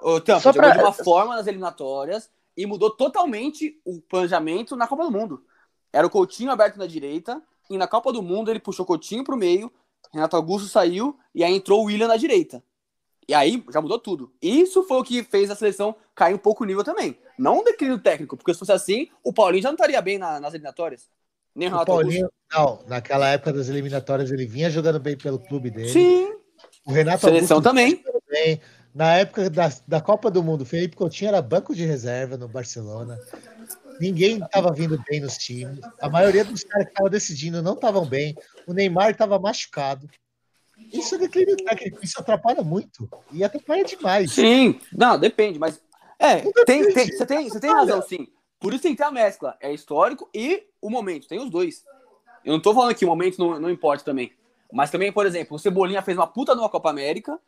Speaker 3: Ô, Tampa,
Speaker 4: só
Speaker 3: jogou
Speaker 4: pra-
Speaker 3: de uma forma nas eliminatórias e mudou totalmente o planejamento na Copa do Mundo. Era o Coutinho aberto na direita e na Copa do Mundo ele puxou o Coutinho pro meio, Renato Augusto saiu e aí entrou o William na direita. E aí já mudou tudo. Isso foi o que fez a seleção cair um pouco o nível também. Não um declínio técnico, porque se fosse assim, o Paulinho já não estaria bem na- nas eliminatórias. Nem o
Speaker 1: O
Speaker 3: Renato Augusto.
Speaker 1: Paulinho, não, naquela época das eliminatórias ele vinha jogando bem pelo clube dele.
Speaker 3: Sim,
Speaker 1: O Renato
Speaker 3: seleção
Speaker 1: Augusto
Speaker 3: também.
Speaker 1: bem. Na época da, da Copa do Mundo, Felipe Coutinho era banco de reserva no Barcelona. Ninguém estava vindo bem nos times. A maioria dos caras que estavam decidindo não estavam bem. O Neymar estava machucado. Isso é declínio técnico, isso atrapalha muito. E atrapalha demais.
Speaker 3: Sim, não, depende, mas. É, tem, tem, você, tem, você tem razão, sim. Por isso tem que ter a mescla. É histórico e o momento. Tem os dois. Eu não tô falando que o momento não, não importa também. Mas também, por exemplo, o Cebolinha fez uma puta numa Copa América.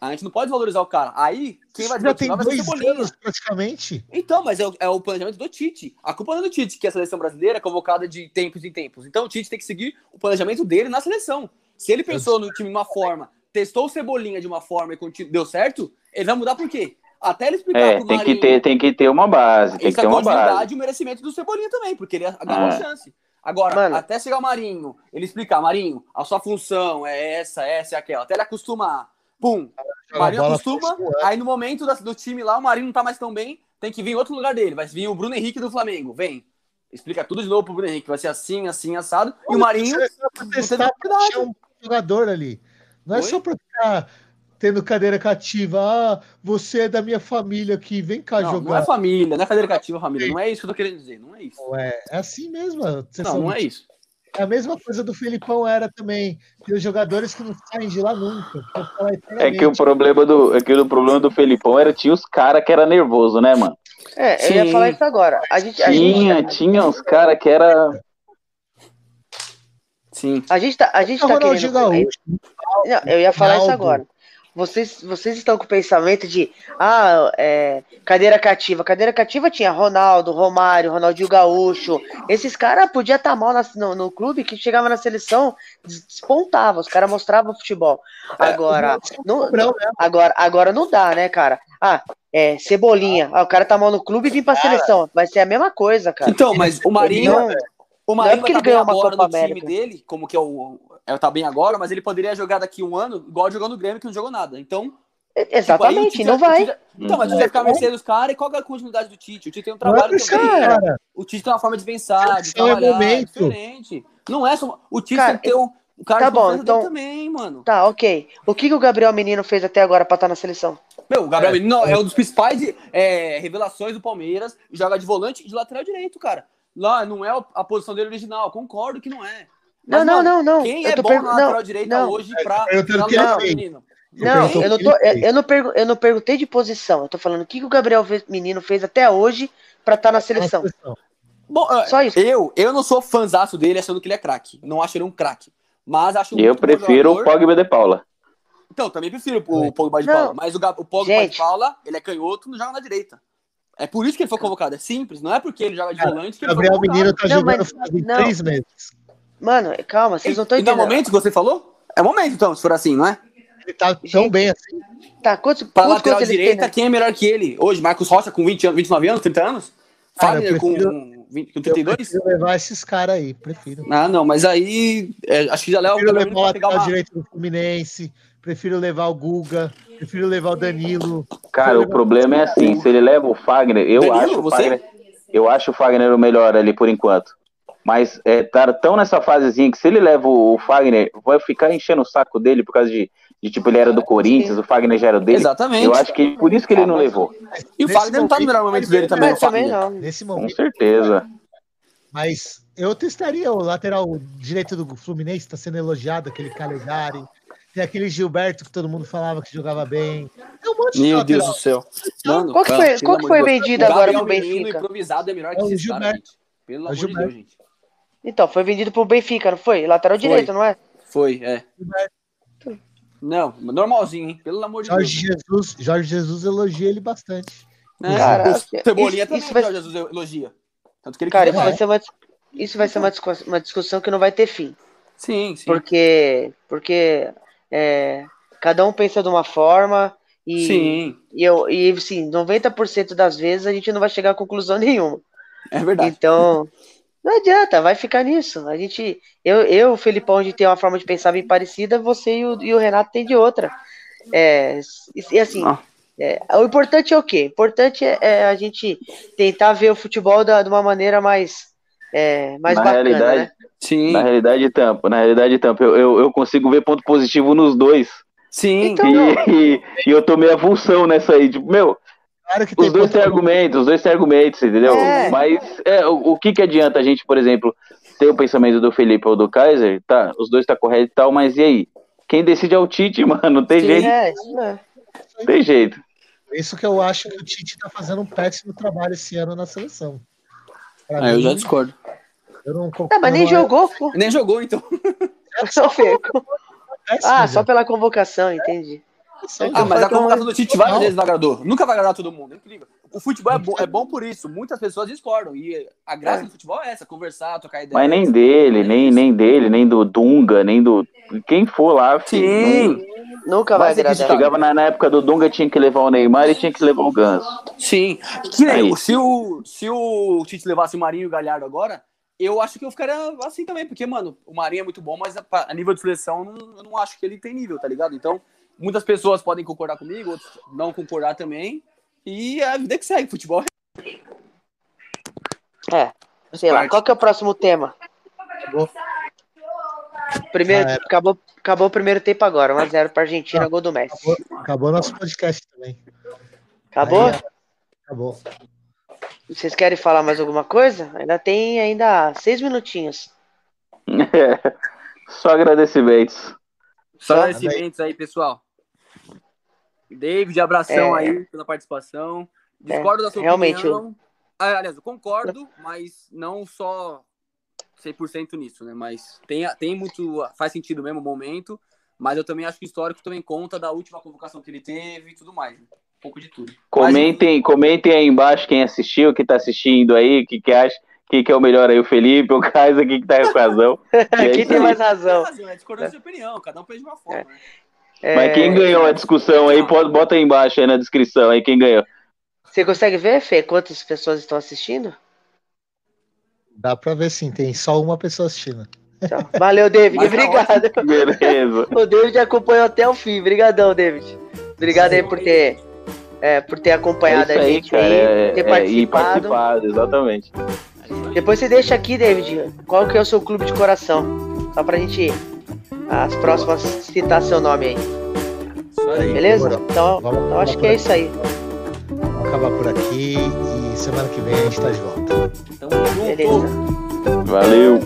Speaker 3: A gente não pode valorizar o cara. Aí, quem vai
Speaker 1: Já tem dois anos praticamente.
Speaker 3: Então, mas é o, é o planejamento do Tite. A culpa não é do Tite, que a seleção brasileira é convocada de tempos em tempos. Então o Tite tem que seguir o planejamento dele na seleção. Se ele pensou no time de uma forma, testou o Cebolinha de uma forma e deu certo, ele vai mudar por quê? Até ele explicar
Speaker 2: É,
Speaker 3: pro
Speaker 2: tem que,
Speaker 3: Marinho
Speaker 2: ter, tem que ter uma base, tem que ter uma base.
Speaker 3: e o merecimento do Cebolinha também, porque ele ganhou a
Speaker 2: É.
Speaker 3: chance. Agora,
Speaker 4: Mano.
Speaker 3: até chegar o Marinho, ele explicar, Marinho, a sua função é essa, essa e aquela, até ele acostumar. Pum, o Marinho acostuma,
Speaker 1: um
Speaker 3: aí no momento do time lá, o Marinho não tá mais tão bem, tem que vir em outro lugar dele. Vai vir o Bruno Henrique do Flamengo, vem. Explica tudo de novo pro Bruno Henrique, vai ser assim, assim, assado. E o Marinho,
Speaker 1: é
Speaker 3: não teve oportunidade.
Speaker 1: achar um jogador ali. Não é
Speaker 3: Oi?
Speaker 1: só pra ficar tendo cadeira cativa. Ah, você é da minha família aqui, vem cá
Speaker 3: não, não
Speaker 1: jogar.
Speaker 3: é família, não é cadeira cativa família, não é isso que eu tô querendo dizer, não é isso.
Speaker 1: Não é, é assim mesmo. Vocês
Speaker 3: Não,
Speaker 1: são-
Speaker 3: não é isso.
Speaker 1: É a mesma coisa do Felipão era também. Tem os jogadores que não saem de lá nunca. eu falo
Speaker 2: É que o problema do, é que o problema do Felipão era tinha os caras que era nervoso, né, mano?
Speaker 4: É, eu ia
Speaker 3: Sim.
Speaker 4: falar isso agora. A gente, a
Speaker 2: Tinha,
Speaker 4: gente,
Speaker 2: tinha uns caras que era.
Speaker 3: Sim.
Speaker 4: a gente tá, a gente
Speaker 1: É
Speaker 4: tá querendo.
Speaker 1: Gaúcho.
Speaker 4: Não, eu ia falar isso agora. Vocês, vocês estão com o pensamento de ah, é, cadeira cativa. Cadeira cativa tinha Ronaldo, Romário, Ronaldinho Gaúcho. Esses caras podiam estar mal na- no, no clube que chegava na seleção, des- despontava, os caras mostravam futebol. Agora, não,
Speaker 1: né?
Speaker 4: agora, agora não dá, né, cara? Ah, é, Cebolinha. Ah, o cara tá mal no clube e vim pra seleção. Vai ser a mesma coisa, cara.
Speaker 3: Então, mas o Marinho,
Speaker 4: Não,
Speaker 3: o
Speaker 4: não é
Speaker 3: Marinho
Speaker 4: porque ele ganhou uma
Speaker 3: agora
Speaker 4: Copa
Speaker 3: no time
Speaker 4: América.
Speaker 3: dele, como que é o. É, tá bem agora, mas ele poderia jogar daqui um ano, igual jogou no Grêmio, que não jogou nada. Então, tipo, aí o
Speaker 4: Exatamente, não
Speaker 3: o
Speaker 4: vai.
Speaker 3: Tite- então, mas o Tite vai ficar mercê dos caras e qual que é a continuidade do Tite? O Tite tem um
Speaker 1: é
Speaker 3: trabalho
Speaker 1: por isso,
Speaker 3: também.
Speaker 1: cara.
Speaker 3: O Tite tem uma forma de pensar, de
Speaker 1: é
Speaker 3: trabalhar, é
Speaker 1: momento.
Speaker 3: diferente. Não é só. O Tite
Speaker 4: Cara,
Speaker 3: tem que ter um, um cara
Speaker 4: tá
Speaker 3: de
Speaker 4: bom, então-
Speaker 3: também, mano.
Speaker 4: Tá, ok. O que, que o Gabriel Menino fez até agora pra estar na seleção?
Speaker 3: Meu, o Gabriel Menino não, é um dos principais é, revelações do Palmeiras. Joga de volante e de lateral direito, cara. Lá não é a posição dele original, concordo que não é.
Speaker 4: Não, não, não, não.
Speaker 3: Quem
Speaker 4: Eu
Speaker 3: é
Speaker 4: tô
Speaker 3: bom
Speaker 4: pergun-
Speaker 3: na lateral
Speaker 4: não,
Speaker 3: direita
Speaker 4: não.
Speaker 3: hoje pra.
Speaker 1: Eu tô
Speaker 3: pra
Speaker 1: querendo
Speaker 3: Gabriel
Speaker 1: ver.
Speaker 3: Menino?
Speaker 4: Não, eu não,
Speaker 1: o que
Speaker 4: tô, eu, eu não pergu- eu não perguntei de posição. Eu tô falando o que, que o Gabriel Menino fez até hoje pra estar na seleção.
Speaker 3: Bom, é,
Speaker 4: Só isso.
Speaker 3: eu, eu não sou fãzaço dele achando que ele é craque. Não acho ele um craque. Mas acho
Speaker 2: E eu prefiro o. Pogba de Paula.
Speaker 3: Então, também prefiro o Pogba de
Speaker 4: Não.
Speaker 3: Paula. Mas o, o Pogba
Speaker 4: Gente.
Speaker 3: de Paula, ele é canhoto, não joga na direita. É por isso que ele foi convocado. É simples. Não é porque ele joga de volante que ele
Speaker 1: Gabriel
Speaker 3: foi convocado.
Speaker 1: Menino tá
Speaker 4: Não,
Speaker 1: jogando
Speaker 4: mas-
Speaker 1: faz
Speaker 4: não.
Speaker 1: três meses.
Speaker 4: Mano, calma, vocês não estão
Speaker 3: E não é o
Speaker 4: entendendo.
Speaker 3: momento que você falou? É momento, então, se for assim, não é?
Speaker 1: Ele tá tão
Speaker 4: Gente,
Speaker 1: bem assim.
Speaker 4: Tá, quantos,
Speaker 3: Pra
Speaker 4: quantos
Speaker 3: lateral
Speaker 4: tem,
Speaker 3: direita,
Speaker 4: né?
Speaker 3: quem é melhor que ele? Hoje, Marcos Rocha com 20 anos, 29 anos, 30 anos?
Speaker 1: Cara,
Speaker 3: Fagner
Speaker 1: eu
Speaker 3: com,
Speaker 1: prefiro-
Speaker 3: 20, com
Speaker 1: Eu
Speaker 3: 32?
Speaker 1: prefiro levar esses caras aí, prefiro.
Speaker 3: Ah, não, mas aí é, acho que já leva o
Speaker 1: Prefiro levar o lateral
Speaker 3: uma...
Speaker 1: direito do Fluminense, prefiro levar o Guga, prefiro levar o Danilo.
Speaker 2: Cara, o problema é assim, se ele leva o Fagner, eu
Speaker 3: Danilo,
Speaker 2: acho o
Speaker 3: você?
Speaker 2: Fagner, eu acho o Fagner o melhor ali por enquanto. Mas é, tá tão nessa fasezinha que se ele leva o, o Fagner, vai ficar enchendo o saco dele por causa de, de tipo, ele era do Corinthians, o Fagner já era o dele.
Speaker 3: Exatamente.
Speaker 2: Eu acho que por isso que ele não levou.
Speaker 3: E o
Speaker 1: Nesse
Speaker 3: Fagner não tá no melhor momento dele também, o
Speaker 4: também não.
Speaker 1: Nesse
Speaker 2: Com
Speaker 1: momento.
Speaker 2: certeza.
Speaker 1: Mas eu testaria o lateral direito do Fluminense, tá sendo elogiado, aquele Calegari. Tem aquele Gilberto que todo mundo falava que jogava bem. Tem um monte de
Speaker 3: Meu
Speaker 1: lateral.
Speaker 3: Deus do céu. Mano,
Speaker 4: Qual que
Speaker 3: cara,
Speaker 4: foi- qual que foi
Speaker 3: de
Speaker 4: vendido
Speaker 3: O
Speaker 4: agora
Speaker 3: Menino
Speaker 4: Benfica?
Speaker 3: improvisado é melhor
Speaker 1: É
Speaker 3: que
Speaker 1: o
Speaker 3: esse cara,
Speaker 1: Gilberto.
Speaker 3: Pelo
Speaker 1: É o
Speaker 3: amor de
Speaker 1: Gilberto.
Speaker 3: Deus, gente.
Speaker 4: Então, foi vendido pro Benfica, não foi? Lateral
Speaker 3: Foi.
Speaker 4: direito, não é?
Speaker 3: Foi, é. Não, normalzinho, hein? Pelo amor de
Speaker 1: Jorge
Speaker 3: Deus.
Speaker 1: Jesus, Jorge Jesus elogia ele bastante.
Speaker 3: É,
Speaker 4: Cara,
Speaker 3: o Cebolinha
Speaker 4: isso-
Speaker 3: também
Speaker 4: isso vai-
Speaker 3: o Jorge Jesus elogia. Tanto que ele
Speaker 4: Cara, isso vai ser uma, isso vai ser uma discussão, uma discussão que não vai ter fim.
Speaker 3: Sim, sim.
Speaker 4: Porque, porque é, cada um pensa de uma forma e,
Speaker 3: Sim,
Speaker 4: e, eu, e assim, 90% das vezes a gente não vai chegar a conclusão nenhuma.
Speaker 3: é verdade.
Speaker 4: Então, não adianta, vai ficar nisso. A gente, eu, eu, o Felipão, a gente tem uma forma de pensar bem parecida, você e o, e o Renato tem de outra. É, e, e assim,
Speaker 3: Ah.
Speaker 4: é, o importante é o quê? O importante é, é a gente tentar ver o futebol da, de uma maneira mais, é, mais
Speaker 2: Na
Speaker 4: bacana,
Speaker 2: realidade,
Speaker 4: né?
Speaker 3: Sim,
Speaker 2: Na realidade, tampo, na realidade, tampo, eu, eu, eu consigo ver ponto positivo nos dois.
Speaker 3: sim.
Speaker 4: Então,
Speaker 2: E, e, e eu tomei a função nessa aí. Tipo, meu,
Speaker 1: Claro que tem
Speaker 2: os dois têm argumentos, os dois têm argumentos, entendeu?
Speaker 4: É.
Speaker 2: Mas é, o, o que que adianta a gente, por exemplo, ter o pensamento do Felipe ou do Kaiser? Tá, os dois tá correto e tal, mas e aí? Quem decide é o Tite, mano, não tem
Speaker 3: Sim.
Speaker 2: jeito,
Speaker 4: É, é.
Speaker 2: não tem jeito.
Speaker 1: Isso que eu acho que o Tite tá fazendo um péssimo trabalho esse ano na seleção. Pra
Speaker 3: É, eu
Speaker 1: mim,
Speaker 3: já discordo.
Speaker 1: eu não
Speaker 4: Ah, mas nem
Speaker 1: não-
Speaker 4: jogou, pô.
Speaker 3: Nem jogou, então.
Speaker 4: Só Fê.
Speaker 1: péssimo,
Speaker 4: Ah,
Speaker 1: já.
Speaker 4: só pela convocação, entendi.
Speaker 3: Ah, mas a convocação do Tite várias
Speaker 1: Não.
Speaker 3: vezes não agradou. Nunca vai agradar todo mundo. É incrível. O futebol é bom, é bom por isso. Muitas pessoas discordam. E a graça
Speaker 4: É.
Speaker 3: do futebol é essa: conversar, trocar ideia.
Speaker 2: Mas nem dele, nem, nem dele, nem do Dunga, nem do. Quem for lá,
Speaker 3: Sim,
Speaker 4: Nunca vai agradar.
Speaker 2: Chegava na, na época do Dunga, tinha que levar o Neymar e tinha que levar o Ganso.
Speaker 3: sim. Que nem, se, o, se o Tite levasse o Marinho e o Galhardo agora, eu acho que eu ficaria assim também. Porque, mano, o Marinho é muito bom, mas a, a nível de seleção, eu não, eu não acho que ele tem nível, tá ligado? Então, muitas pessoas podem concordar comigo, outros não concordar também. E é a vida que segue. Futebol
Speaker 4: É, sei lá.
Speaker 3: Parte.
Speaker 4: Qual que é o próximo tema?
Speaker 1: Acabou.
Speaker 4: Primeiro,
Speaker 1: Já era.
Speaker 4: acabou, acabou o primeiro tempo agora, 1x0 pra Argentina,
Speaker 1: Não.
Speaker 4: gol do Messi.
Speaker 1: Acabou, acabou nosso podcast também.
Speaker 4: Acabou?
Speaker 1: Aí, acabou.
Speaker 4: Vocês querem falar mais alguma coisa? Ainda tem ainda seis minutinhos.
Speaker 2: Só agradecimentos.
Speaker 3: Só- agradecimentos aí, pessoal. David, abração
Speaker 4: É.
Speaker 3: aí pela participação. Discordo da sua
Speaker 4: realmente,
Speaker 3: opinião. Ah, aliás, eu concordo, mas não só 100% nisso, né? Mas tem, tem muito. Faz sentido mesmo o momento. Mas eu também acho que o histórico também conta da última convocação que ele teve e tudo mais. Né? Um pouco de tudo.
Speaker 2: Comentem, Mas... comentem aí embaixo quem assistiu, quem tá assistindo aí, o que, que acha. Quem que é o melhor aí, o Felipe, o Kaiser, quem que tá com razão.
Speaker 4: quem tem mais razão?
Speaker 3: Tem razão, é discordância de opinião, cada um pensa de uma forma. Né?
Speaker 2: É... Mas quem ganhou a discussão aí, pode, bota aí embaixo aí na descrição aí quem ganhou.
Speaker 4: Você consegue ver, Fê, quantas pessoas estão assistindo?
Speaker 1: Dá pra ver sim, tem só uma pessoa assistindo.
Speaker 4: Então, valeu, David. Mas tá Obrigado.
Speaker 2: Beleza.
Speaker 4: O David acompanhou até o fim. Obrigadão, David. Obrigado aí por ter, é, por ter acompanhado
Speaker 2: é
Speaker 4: a gente
Speaker 2: aí,
Speaker 4: aí, ter
Speaker 2: é,
Speaker 4: participado.
Speaker 2: participado. Exatamente.
Speaker 4: Depois você deixa aqui, David, qual que é o seu clube de coração. Só pra gente, as próximas, citar seu nome aí. aí Beleza? Então, vamos, então acho que é isso aí.
Speaker 1: Vamos acabar por aqui e semana que vem a gente tá de volta.
Speaker 3: Tamo junto. Beleza.
Speaker 2: Valeu.